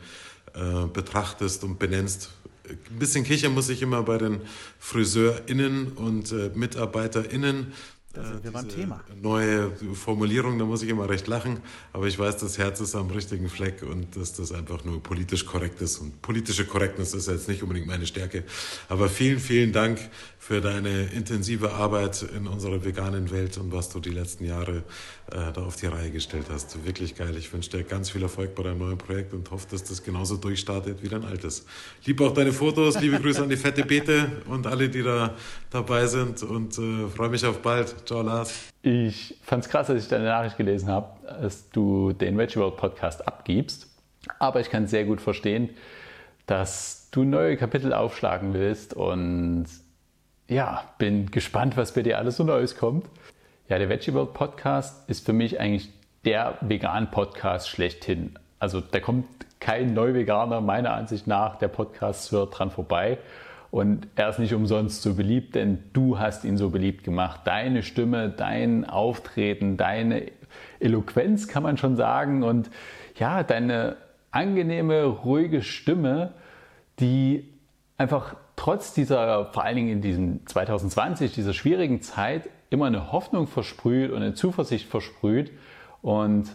äh, betrachtest und benennst. Ein bisschen Kicher muss ich immer bei den FriseurInnen und äh, MitarbeiterInnen da sind wir beim Thema. Neue Formulierung, da muss ich immer recht lachen, aber ich weiß, das Herz ist am richtigen Fleck und dass das einfach nur politisch korrekt ist. Und politische Korrektness ist jetzt nicht unbedingt meine Stärke. Aber vielen, vielen Dank für deine intensive Arbeit in unserer veganen Welt und was du die letzten Jahre äh, da auf die Reihe gestellt hast. Wirklich geil. Ich wünsche dir ganz viel Erfolg bei deinem neuen Projekt und hoffe, dass das genauso durchstartet wie dein altes. Lieb auch deine Fotos, liebe Grüße an die fette Beete und alle, die da dabei sind und äh, freue mich auf bald. Ciao, Lars. Ich fand es krass, dass ich deine Nachricht gelesen habe, dass du den Veggie World Podcast abgibst. Aber ich kann sehr gut verstehen, dass du neue Kapitel aufschlagen willst und ja, bin gespannt, was bei dir alles so Neues kommt. Ja, der Veggie World Podcast ist für mich eigentlich der Vegan-Podcast schlechthin. Also da kommt kein Neuveganer meiner Ansicht nach, der Podcast hört dran vorbei. Und er ist nicht umsonst so beliebt, denn du hast ihn so beliebt gemacht. Deine Stimme, dein Auftreten, deine Eloquenz kann man schon sagen und ja, deine angenehme, ruhige Stimme, die einfach trotz dieser, vor allen Dingen in diesem 2020, dieser schwierigen Zeit, immer eine Hoffnung versprüht und eine Zuversicht versprüht und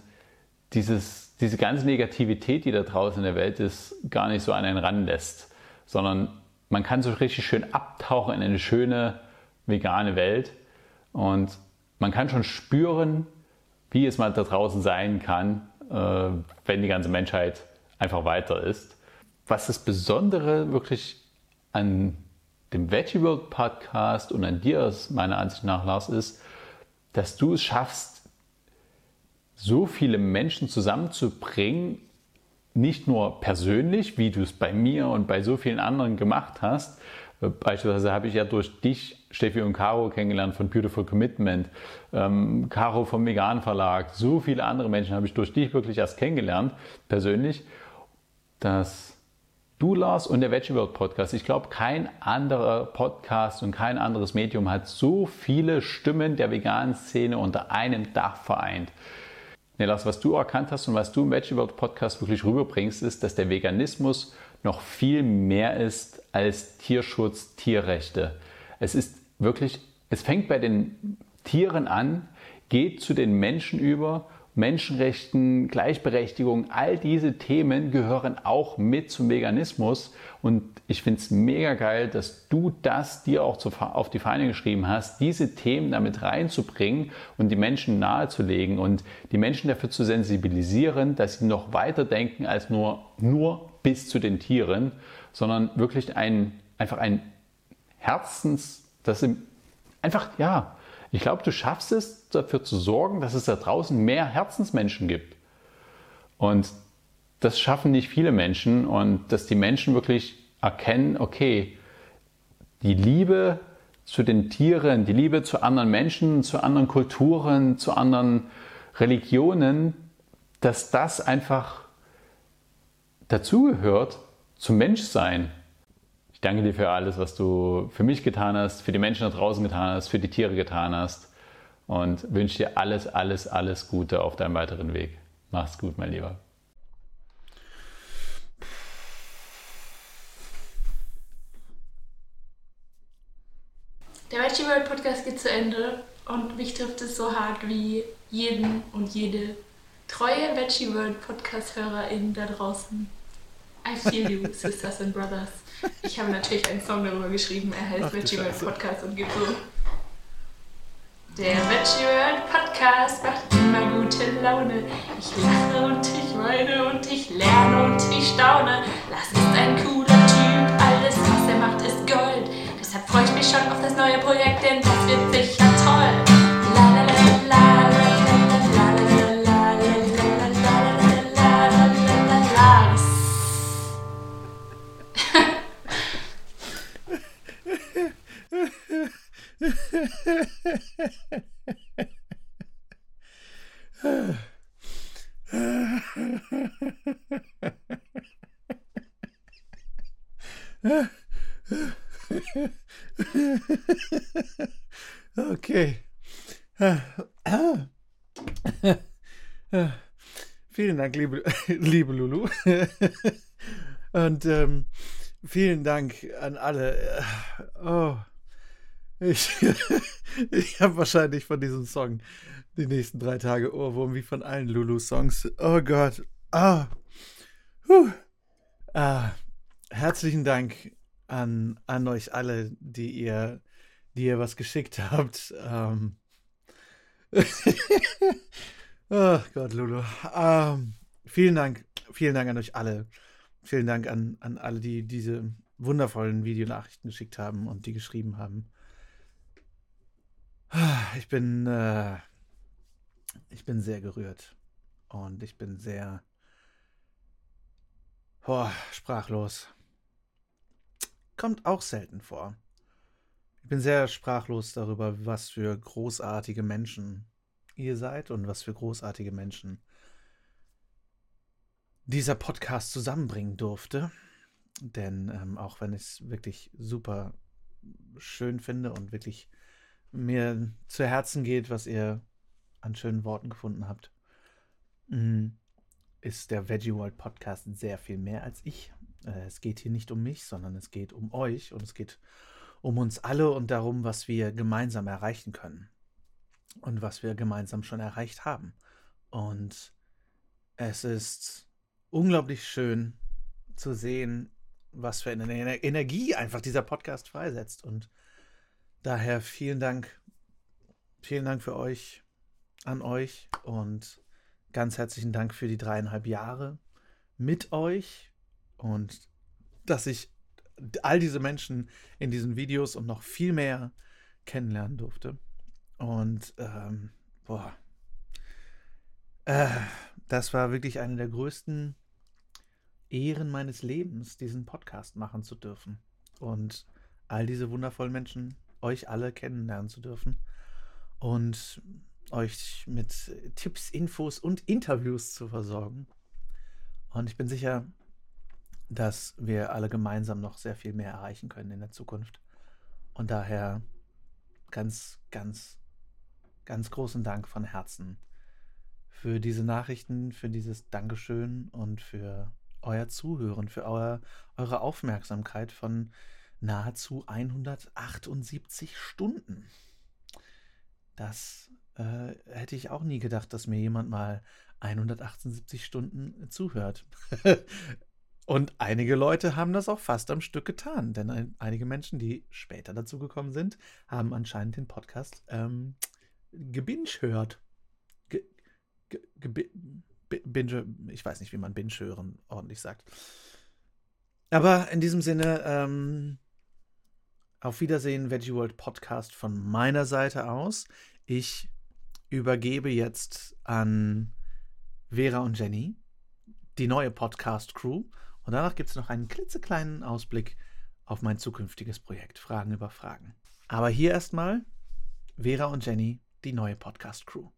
dieses, diese ganze Negativität, die da draußen in der Welt ist, gar nicht so an einen ranlässt, sondern man kann so richtig schön abtauchen in eine schöne vegane Welt und man kann schon spüren, wie es mal da draußen sein kann, äh, wenn die ganze Menschheit einfach weiter ist. Was das Besondere wirklich an dem Veggie World Podcast und an dir meiner Ansicht nach, Lars, ist, dass du es schaffst, so viele Menschen zusammenzubringen, nicht nur persönlich, wie du es bei mir und bei so vielen anderen gemacht hast. Beispielsweise habe ich ja durch dich Steffi und Caro kennengelernt von Beautiful Commitment, ähm, Caro vom Vegan Verlag, so viele andere Menschen habe ich durch dich wirklich erst kennengelernt, persönlich, dass du, Lars, und der Veggie World Podcast, ich glaube, kein anderer Podcast und kein anderes Medium hat so viele Stimmen der veganen Szene unter einem Dach vereint. Nelas, was du erkannt hast und was du im Veggie World Podcast wirklich rüberbringst, ist, dass der Veganismus noch viel mehr ist als Tierschutz, Tierrechte. Es ist wirklich, es fängt bei den Tieren an, geht zu den Menschen über Menschenrechten, Gleichberechtigung, all diese Themen gehören auch mit zum Veganismus. Und ich finde es mega geil, dass du das dir auch auf die Fahne geschrieben hast, diese Themen damit reinzubringen und die Menschen nahezulegen und die Menschen dafür zu sensibilisieren, dass sie noch weiter denken als nur, nur bis zu den Tieren, sondern wirklich ein, einfach ein Herzens, das einfach, ja, ich glaube, du schaffst es, dafür zu sorgen, dass es da draußen mehr Herzensmenschen gibt. Und das schaffen nicht viele Menschen und dass die Menschen wirklich erkennen, okay, die Liebe zu den Tieren, die Liebe zu anderen Menschen, zu anderen Kulturen, zu anderen Religionen, dass das einfach dazugehört zum Menschsein. Danke dir für alles, was du für mich getan hast, für die Menschen da draußen getan hast, für die Tiere getan hast und wünsche dir alles, alles, alles Gute auf deinem weiteren Weg. Mach's gut, mein Lieber. Der Veggie World Podcast geht zu Ende und mich trifft es so hart wie jeden und jede treue Veggie World Podcast-HörerInnen da draußen. I feel you, Sisters and Brothers. Ich habe natürlich einen Song darüber geschrieben, er heißt Scheiße. Podcast und geht so. Der Veggie World Podcast macht immer gute Laune. Ich lache und ich weine und ich lerne und ich staune. Lars ist ein cooler Typ, alles was er macht ist Gold. Deshalb freue ich mich schon auf das neue Projekt, denn das wird sicher Okay. Vielen Dank, liebe, liebe Lulu. Und ähm, vielen Dank an alle. Oh, ich ich habe wahrscheinlich von diesem Song die nächsten drei Tage Ohrwurm wie von allen Lulu-Songs. Oh Gott. Ah. Ah. Herzlichen Dank an, an euch alle, die ihr, die ihr was geschickt habt. Ähm. oh Gott, Lulu. Ähm, vielen Dank, vielen Dank an euch alle. Vielen Dank an, an alle, die diese wundervollen Videonachrichten geschickt haben und die geschrieben haben. Ich bin, äh, ich bin sehr gerührt und ich bin sehr oh, sprachlos. Kommt auch selten vor. Ich bin sehr sprachlos darüber, was für großartige Menschen ihr seid und was für großartige Menschen dieser Podcast zusammenbringen durfte. Denn ähm, auch wenn ich es wirklich super schön finde und wirklich mir zu Herzen geht, was ihr an schönen Worten gefunden habt, mm, ist der Veggie World Podcast sehr viel mehr als ich. Äh, Es geht hier nicht um mich, sondern es geht um euch und es geht um uns alle und darum, was wir gemeinsam erreichen können und was wir gemeinsam schon erreicht haben. Und es ist unglaublich schön zu sehen, was für eine Ener- Energie einfach dieser Podcast freisetzt. Und daher vielen Dank, vielen Dank für euch, an euch und ganz herzlichen Dank für die dreieinhalb Jahre mit euch und dass ich all diese Menschen in diesen Videos und noch viel mehr kennenlernen durfte. Und ähm, boah, äh, das war wirklich eine der größten Ehren meines Lebens, diesen Podcast machen zu dürfen. Und all diese wundervollen Menschen, euch alle kennenlernen zu dürfen und euch mit Tipps, Infos und Interviews zu versorgen. Und ich bin sicher, dass wir alle gemeinsam noch sehr viel mehr erreichen können in der Zukunft. Und daher ganz, ganz, ganz großen Dank von Herzen für diese Nachrichten, für dieses Dankeschön und für euer Zuhören, für euer, eure Aufmerksamkeit von nahezu 178 Stunden. Das äh, hätte ich auch nie gedacht, dass mir jemand mal 178 Stunden zuhört. Und einige Leute haben das auch fast am Stück getan, denn ein, einige Menschen, die später dazu gekommen sind, haben anscheinend den Podcast ähm, gebinge hört. Ge, ge, binge, ich weiß nicht, wie man binge hören ordentlich sagt. Aber in diesem Sinne, ähm, auf Wiedersehen, Veggie World Podcast von meiner Seite aus. Ich übergebe jetzt an Vera und Jenny, die neue Podcast-Crew. Und danach gibt es noch einen klitzekleinen Ausblick auf mein zukünftiges Projekt Fragen über Fragen. Aber hier erstmal Vera und Jenny, die neue Podcast-Crew.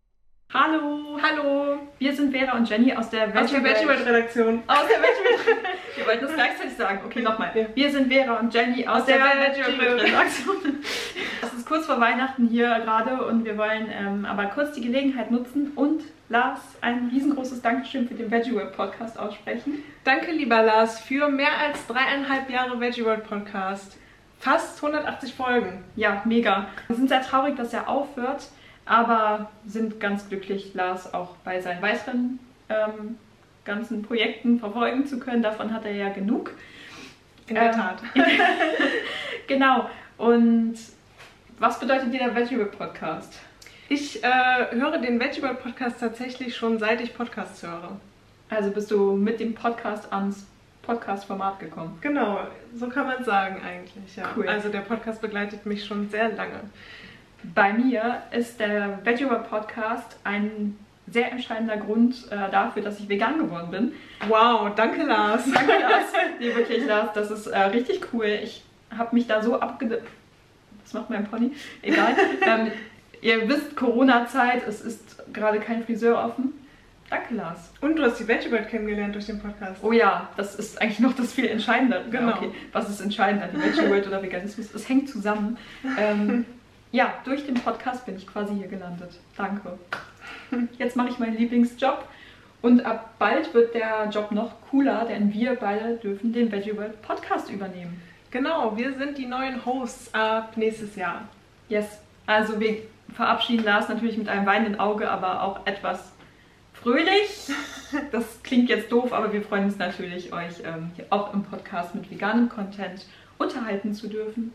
Hallo, hallo. Wir sind Vera und Jenny aus der Veggie Veggie Redaktion. Aus der Veggie Wir wollten das gleichzeitig sagen. Okay, nochmal. Wir sind Vera und Jenny aus, Aus der der, Redaktion. Es ist kurz vor Weihnachten hier gerade und wir wollen ähm, aber kurz die Gelegenheit nutzen und Lars ein riesengroßes Dankeschön für den Veggie World Podcast aussprechen. Danke, lieber Lars, für mehr als dreieinhalb Jahre Veggie World Podcast. Fast 180 Folgen. Ja, mega. Wir sind sehr traurig, dass er aufhört, aber sind ganz glücklich, Lars auch bei seinen weiteren ähm, ganzen Projekten verfolgen zu können. Davon hat er ja genug. In der Tat. genau. Und was bedeutet dir der Vegetable Podcast? Ich äh, höre den Vegetable Podcast tatsächlich schon seit ich Podcasts höre. Also bist du mit dem Podcast ans Podcast-Format gekommen? Genau, so kann man sagen eigentlich, ja. Cool. Also der Podcast begleitet mich schon sehr lange. Bei mir ist der Vegetable Podcast ein sehr entscheidender Grund äh, dafür, dass ich vegan geworden bin. Wow, danke Lars. danke Lars. Nee, wirklich Lars, das ist äh, richtig cool. Ich habe mich da so abge... Was macht mein Pony? Egal. ähm, ihr wisst, Corona-Zeit, es ist gerade kein Friseur offen. Danke, Lars. Und du hast die Veggie-World kennengelernt durch den Podcast. Oh ja, das ist eigentlich noch das viel Entscheidende. Genau. Okay. Was ist entscheidender, die Veggie-World oder Veganismus? Es hängt zusammen. Ähm, ja, durch den Podcast bin ich quasi hier gelandet. Danke. Jetzt mache ich meinen Lieblingsjob und ab bald wird der Job noch cooler, denn wir beide dürfen den Veggie World Podcast übernehmen. Genau, wir sind die neuen Hosts ab nächstes Jahr. Yes, also wir verabschieden Lars natürlich mit einem weinenden Auge, aber auch etwas fröhlich. Das klingt jetzt doof, aber wir freuen uns natürlich, euch ähm, hier auch im Podcast mit veganem Content unterhalten zu dürfen.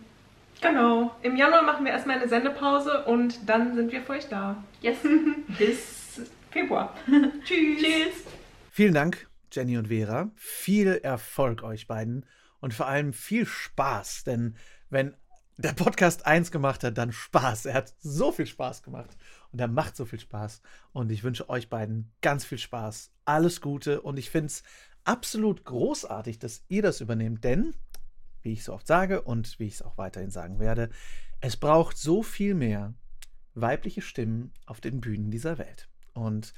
Genau. Im Januar machen wir erstmal eine Sendepause und dann sind wir für euch da. Yes. Bis Februar. Tschüss. Tschüss. Vielen Dank, Jenny und Vera. Viel Erfolg euch beiden und vor allem viel Spaß, denn wenn der Podcast eins gemacht hat, dann Spaß. Er hat so viel Spaß gemacht und er macht so viel Spaß. Und ich wünsche euch beiden ganz viel Spaß, alles Gute und ich finde es absolut großartig, dass ihr das übernehmt, denn, wie ich so oft sage und wie ich es auch weiterhin sagen werde, es braucht so viel mehr weibliche Stimmen auf den Bühnen dieser Welt. Und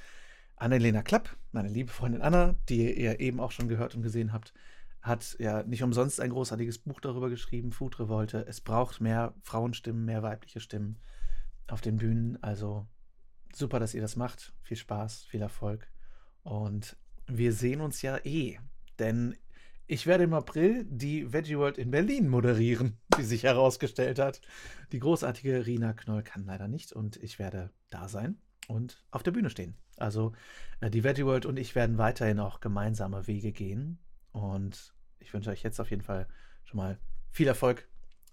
Annelena Klapp, meine liebe Freundin Anna, die ihr eben auch schon gehört und gesehen habt, hat ja nicht umsonst ein großartiges Buch darüber geschrieben, Food Revolte. Es braucht mehr Frauenstimmen, mehr weibliche Stimmen auf den Bühnen. Also super, dass ihr das macht. Viel Spaß, viel Erfolg. Und wir sehen uns ja eh, denn ich werde im April die Veggie World in Berlin moderieren, wie sich herausgestellt hat. Die großartige Rina Knoll kann leider nicht und ich werde da sein und auf der Bühne stehen. Also äh, die Veggie World und ich werden weiterhin auch gemeinsame Wege gehen. Und ich wünsche euch jetzt auf jeden Fall schon mal viel Erfolg,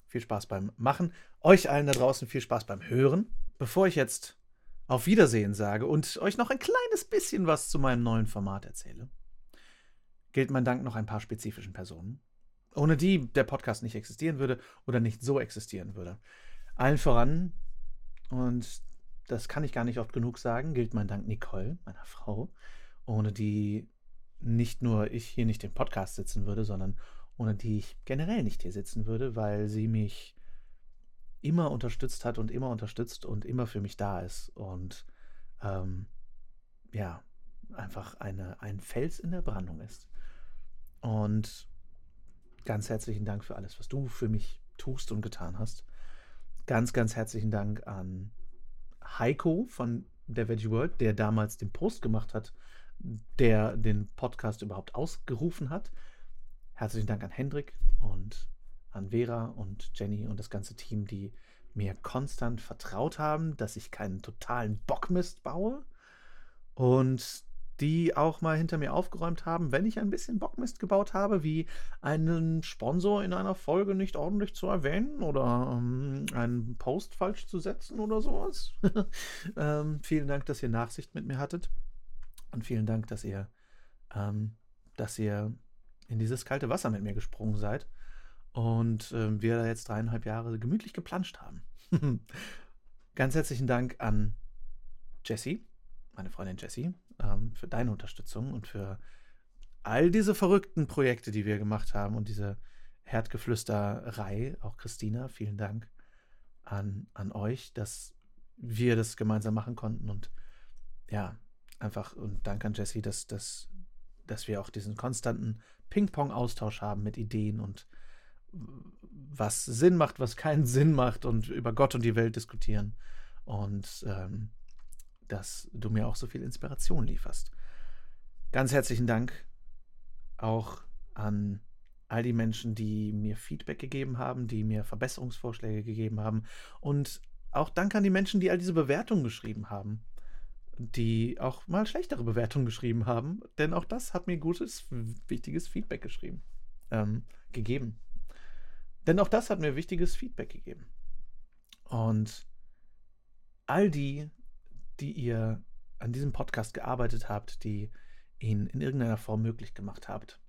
viel Spaß beim Machen. Euch allen da draußen viel Spaß beim Hören. Bevor ich jetzt auf Wiedersehen sage und euch noch ein kleines bisschen was zu meinem neuen Format erzähle, gilt mein Dank noch ein paar spezifischen Personen, ohne die der Podcast nicht existieren würde oder nicht so existieren würde. Allen voran, und das kann ich gar nicht oft genug sagen, gilt mein Dank Nicole, meiner Frau, ohne die nicht nur ich hier nicht im Podcast sitzen würde, sondern ohne die ich generell nicht hier sitzen würde, weil sie mich immer unterstützt hat und immer unterstützt und immer für mich da ist. Und ähm, ja, einfach eine, ein Fels in der Brandung ist. Und ganz herzlichen Dank für alles, was du für mich tust und getan hast. Ganz, ganz herzlichen Dank an Heiko von der Veggie World, der damals den Post gemacht hat, der den Podcast überhaupt ausgerufen hat. Herzlichen Dank an Hendrik und an Vera und Jenny und das ganze Team, die mir konstant vertraut haben, dass ich keinen totalen Bockmist baue und die auch mal hinter mir aufgeräumt haben, wenn ich ein bisschen Bockmist gebaut habe, wie einen Sponsor in einer Folge nicht ordentlich zu erwähnen oder ähm, einen Post falsch zu setzen oder sowas. ähm, vielen Dank, dass ihr Nachsicht mit mir hattet und vielen Dank, dass ihr, ähm, dass ihr in dieses kalte Wasser mit mir gesprungen seid und ähm, wir da jetzt dreieinhalb Jahre gemütlich geplanscht haben. Ganz herzlichen Dank an Jessie, meine Freundin Jessie, ähm, für deine Unterstützung und für all diese verrückten Projekte, die wir gemacht haben und diese Herdgeflüsterei. Auch Christina, vielen Dank an, an euch, dass wir das gemeinsam machen konnten und ja, einfach und danke an Jessie, dass, dass, dass wir auch diesen konstanten Ping-Pong-Austausch haben mit Ideen und was Sinn macht, was keinen Sinn macht und über Gott und die Welt diskutieren. Und ähm, dass du mir auch so viel Inspiration lieferst. Ganz herzlichen Dank auch an all die Menschen, die mir Feedback gegeben haben, die mir Verbesserungsvorschläge gegeben haben und auch danke an die Menschen, die all diese Bewertungen geschrieben haben, die auch mal schlechtere Bewertungen geschrieben haben, denn auch das hat mir gutes, wichtiges Feedback geschrieben, ähm, gegeben. Denn auch das hat mir wichtiges Feedback gegeben. Und all die, die ihr an diesem Podcast gearbeitet habt, die ihn in irgendeiner Form möglich gemacht habt,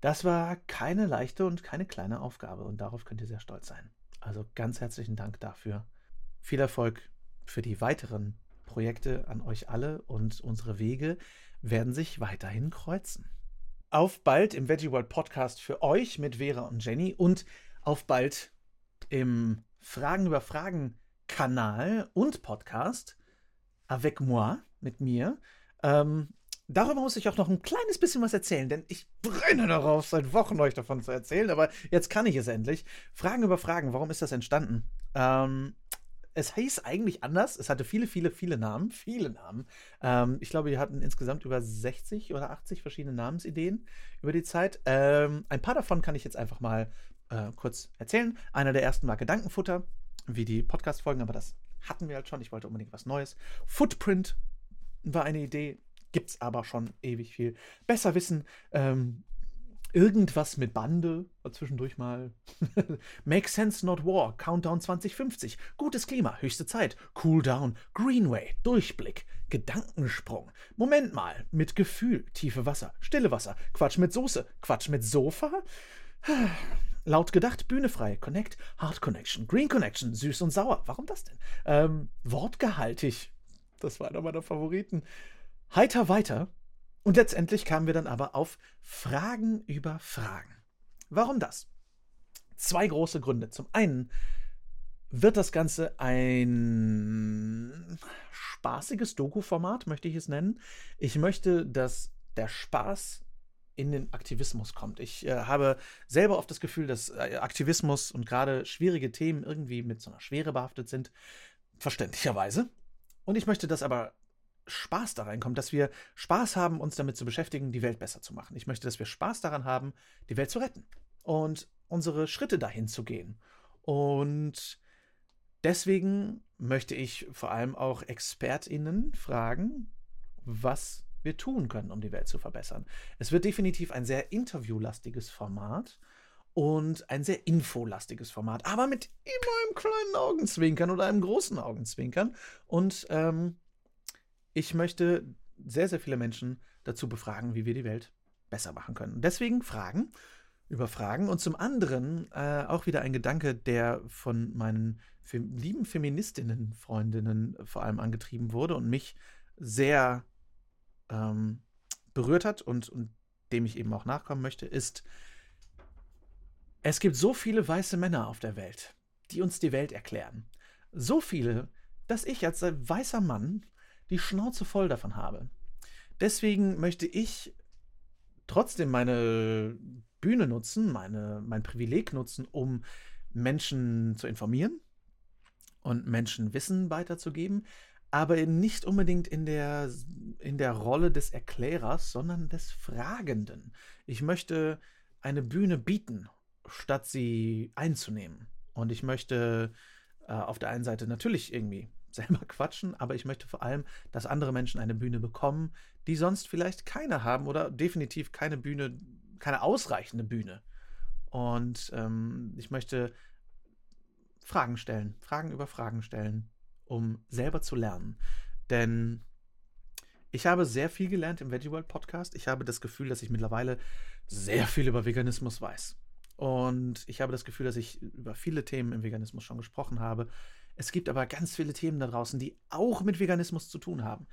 das war keine leichte und keine kleine Aufgabe und darauf könnt ihr sehr stolz sein. Also ganz herzlichen Dank dafür. Viel Erfolg für die weiteren Projekte an euch alle und unsere Wege werden sich weiterhin kreuzen. Auf bald im Veggie World Podcast für euch mit Vera und Jenny und auf bald im Fragen über Fragen Kanal und Podcast avec moi mit mir. Ähm, Darüber muss ich auch noch ein kleines bisschen was erzählen, denn ich brenne darauf, seit Wochen euch davon zu erzählen, aber jetzt kann ich es endlich. Fragen über Fragen, warum ist das entstanden? Ähm, es hieß eigentlich anders. Es hatte viele, viele, viele Namen. Viele Namen. Ähm, ich glaube, wir hatten insgesamt über 60 oder 80 verschiedene Namensideen über die Zeit. Ähm, ein paar davon kann ich jetzt einfach mal äh, kurz erzählen. Einer der ersten war Gedankenfutter, wie die Podcast-Folgen, aber das hatten wir halt schon. Ich wollte unbedingt was Neues. Footprint war eine Idee gibt es aber schon ewig viel. Besser wissen, ähm, irgendwas mit Bande, zwischendurch mal. Make Sense Not War, Countdown 2050, gutes Klima, höchste Zeit, Cool Down, Greenway, Durchblick, Gedankensprung. Moment mal, mit Gefühl, tiefe Wasser, stille Wasser, Quatsch mit Soße, Quatsch mit Sofa. Laut gedacht, Bühne frei, Connect, Hard Connection, Green Connection, süß und sauer. Warum das denn? Ähm, wortgehaltig. Das war einer meiner Favoriten heiter weiter und letztendlich kamen wir dann aber auf Fragen über Fragen. Warum das? Zwei große Gründe. Zum einen wird das Ganze ein spaßiges Doku-Format, möchte ich es nennen. Ich möchte, dass der Spaß in den Aktivismus kommt. Ich äh, habe selber oft das Gefühl, dass äh, Aktivismus und gerade schwierige Themen irgendwie mit so einer Schwere behaftet sind, verständlicherweise. Und ich möchte das aber Spaß da reinkommt, dass wir Spaß haben, uns damit zu beschäftigen, die Welt besser zu machen. Ich möchte, dass wir Spaß daran haben, die Welt zu retten und unsere Schritte dahin zu gehen. Und deswegen möchte ich vor allem auch ExpertInnen fragen, was wir tun können, um die Welt zu verbessern. Es wird definitiv ein sehr interviewlastiges Format und ein sehr infolastiges Format, aber mit immer einem kleinen Augenzwinkern oder einem großen Augenzwinkern. Und ähm, ich möchte sehr, sehr viele Menschen dazu befragen, wie wir die Welt besser machen können. Deswegen Fragen über Fragen und zum anderen äh, auch wieder ein Gedanke, der von meinen lieben Feministinnen, Freundinnen vor allem angetrieben wurde und mich sehr ähm, berührt hat und, und dem ich eben auch nachkommen möchte, ist, es gibt so viele weiße Männer auf der Welt, die uns die Welt erklären. So viele, dass ich als weißer Mann die Schnauze voll davon habe. Deswegen möchte ich trotzdem meine Bühne nutzen, meine, mein Privileg nutzen, um Menschen zu informieren und Menschen Wissen weiterzugeben, aber nicht unbedingt in der, in der Rolle des Erklärers, sondern des Fragenden. Ich möchte eine Bühne bieten, statt sie einzunehmen. Und ich möchte äh, auf der einen Seite natürlich irgendwie selber quatschen, aber ich möchte vor allem, dass andere Menschen eine Bühne bekommen, die sonst vielleicht keine haben oder definitiv keine Bühne, keine ausreichende Bühne. Und ähm, ich möchte Fragen stellen, Fragen über Fragen stellen, um selber zu lernen. Denn ich habe sehr viel gelernt im Veggie World Podcast. Ich habe das Gefühl, dass ich mittlerweile sehr viel über Veganismus weiß. Und ich habe das Gefühl, dass ich über viele Themen im Veganismus schon gesprochen habe. Es gibt aber ganz viele Themen da draußen, die auch mit Veganismus zu tun haben,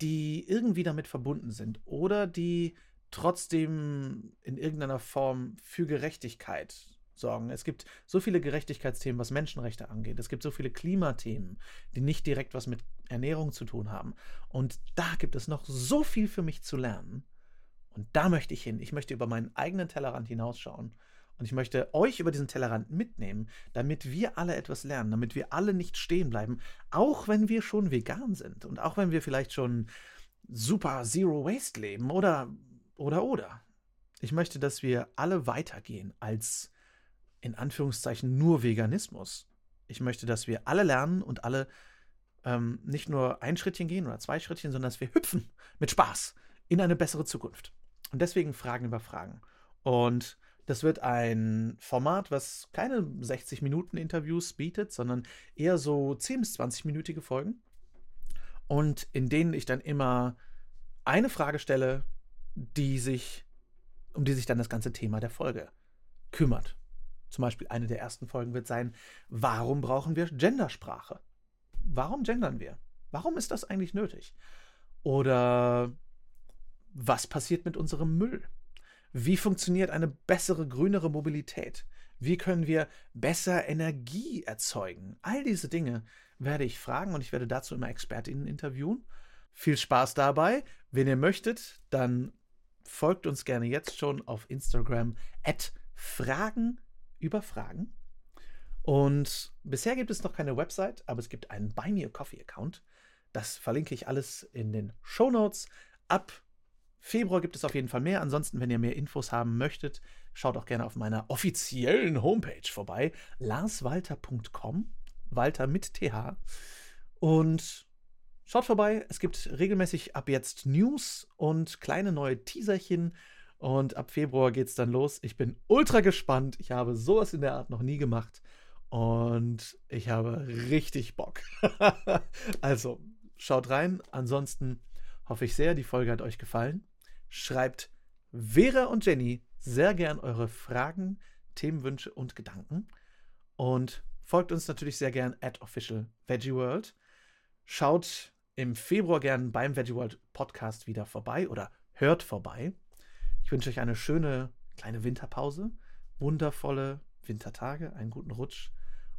die irgendwie damit verbunden sind oder die trotzdem in irgendeiner Form für Gerechtigkeit sorgen. Es gibt so viele Gerechtigkeitsthemen, was Menschenrechte angeht. Es gibt so viele Klimathemen, die nicht direkt was mit Ernährung zu tun haben. Und da gibt es noch so viel für mich zu lernen. Und da möchte ich hin. Ich möchte über meinen eigenen Tellerrand hinausschauen und ich möchte euch über diesen Tellerrand mitnehmen, damit wir alle etwas lernen, damit wir alle nicht stehen bleiben, auch wenn wir schon vegan sind und auch wenn wir vielleicht schon super Zero Waste leben oder, oder, oder. Ich möchte, dass wir alle weitergehen als in Anführungszeichen nur Veganismus. Ich möchte, dass wir alle lernen und alle ähm, nicht nur ein Schrittchen gehen oder zwei Schrittchen, sondern dass wir hüpfen mit Spaß in eine bessere Zukunft. Und deswegen Fragen über Fragen. Und das wird ein Format, was keine 60 Minuten Interviews bietet, sondern eher so 10 bis 20 minütige Folgen. Und in denen ich dann immer eine Frage stelle, die sich, um die sich dann das ganze Thema der Folge kümmert. Zum Beispiel eine der ersten Folgen wird sein, warum brauchen wir Gendersprache? Warum gendern wir? Warum ist das eigentlich nötig? Oder was passiert mit unserem Müll? Wie funktioniert eine bessere, grünere Mobilität? Wie können wir besser Energie erzeugen? All diese Dinge werde ich fragen und ich werde dazu immer Expertinnen interviewen. Viel Spaß dabei. Wenn ihr möchtet, dann folgt uns gerne jetzt schon auf Instagram at Fragen über Fragen. Und bisher gibt es noch keine Website, aber es gibt einen Buy Me a Coffee Account. Das verlinke ich alles in den Show Notes. Ab Februar gibt es auf jeden Fall mehr. Ansonsten, wenn ihr mehr Infos haben möchtet, schaut auch gerne auf meiner offiziellen Homepage vorbei, larswalter.com, Walter mit TH. Und schaut vorbei, es gibt regelmäßig ab jetzt News und kleine neue Teaserchen. Und ab Februar geht es dann los. Ich bin ultra gespannt. Ich habe sowas in der Art noch nie gemacht. Und ich habe richtig Bock. also, schaut rein. Ansonsten hoffe ich sehr, die Folge hat euch gefallen. Schreibt Vera und Jenny sehr gern eure Fragen, Themenwünsche und Gedanken. Und folgt uns natürlich sehr gern at Official Veggie World. Schaut im Februar gern beim Veggie World Podcast wieder vorbei oder hört vorbei. Ich wünsche euch eine schöne kleine Winterpause, wundervolle Wintertage, einen guten Rutsch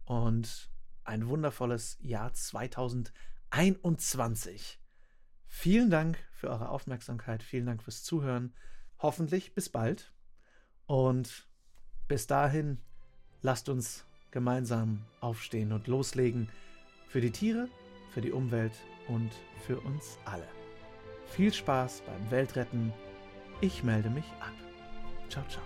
und ein wundervolles Jahr 2021. Vielen Dank für eure Aufmerksamkeit, vielen Dank fürs Zuhören. Hoffentlich bis bald. Und bis dahin, lasst uns gemeinsam aufstehen und loslegen für die Tiere, für die Umwelt und für uns alle. Viel Spaß beim Weltretten. Ich melde mich ab. Ciao, ciao.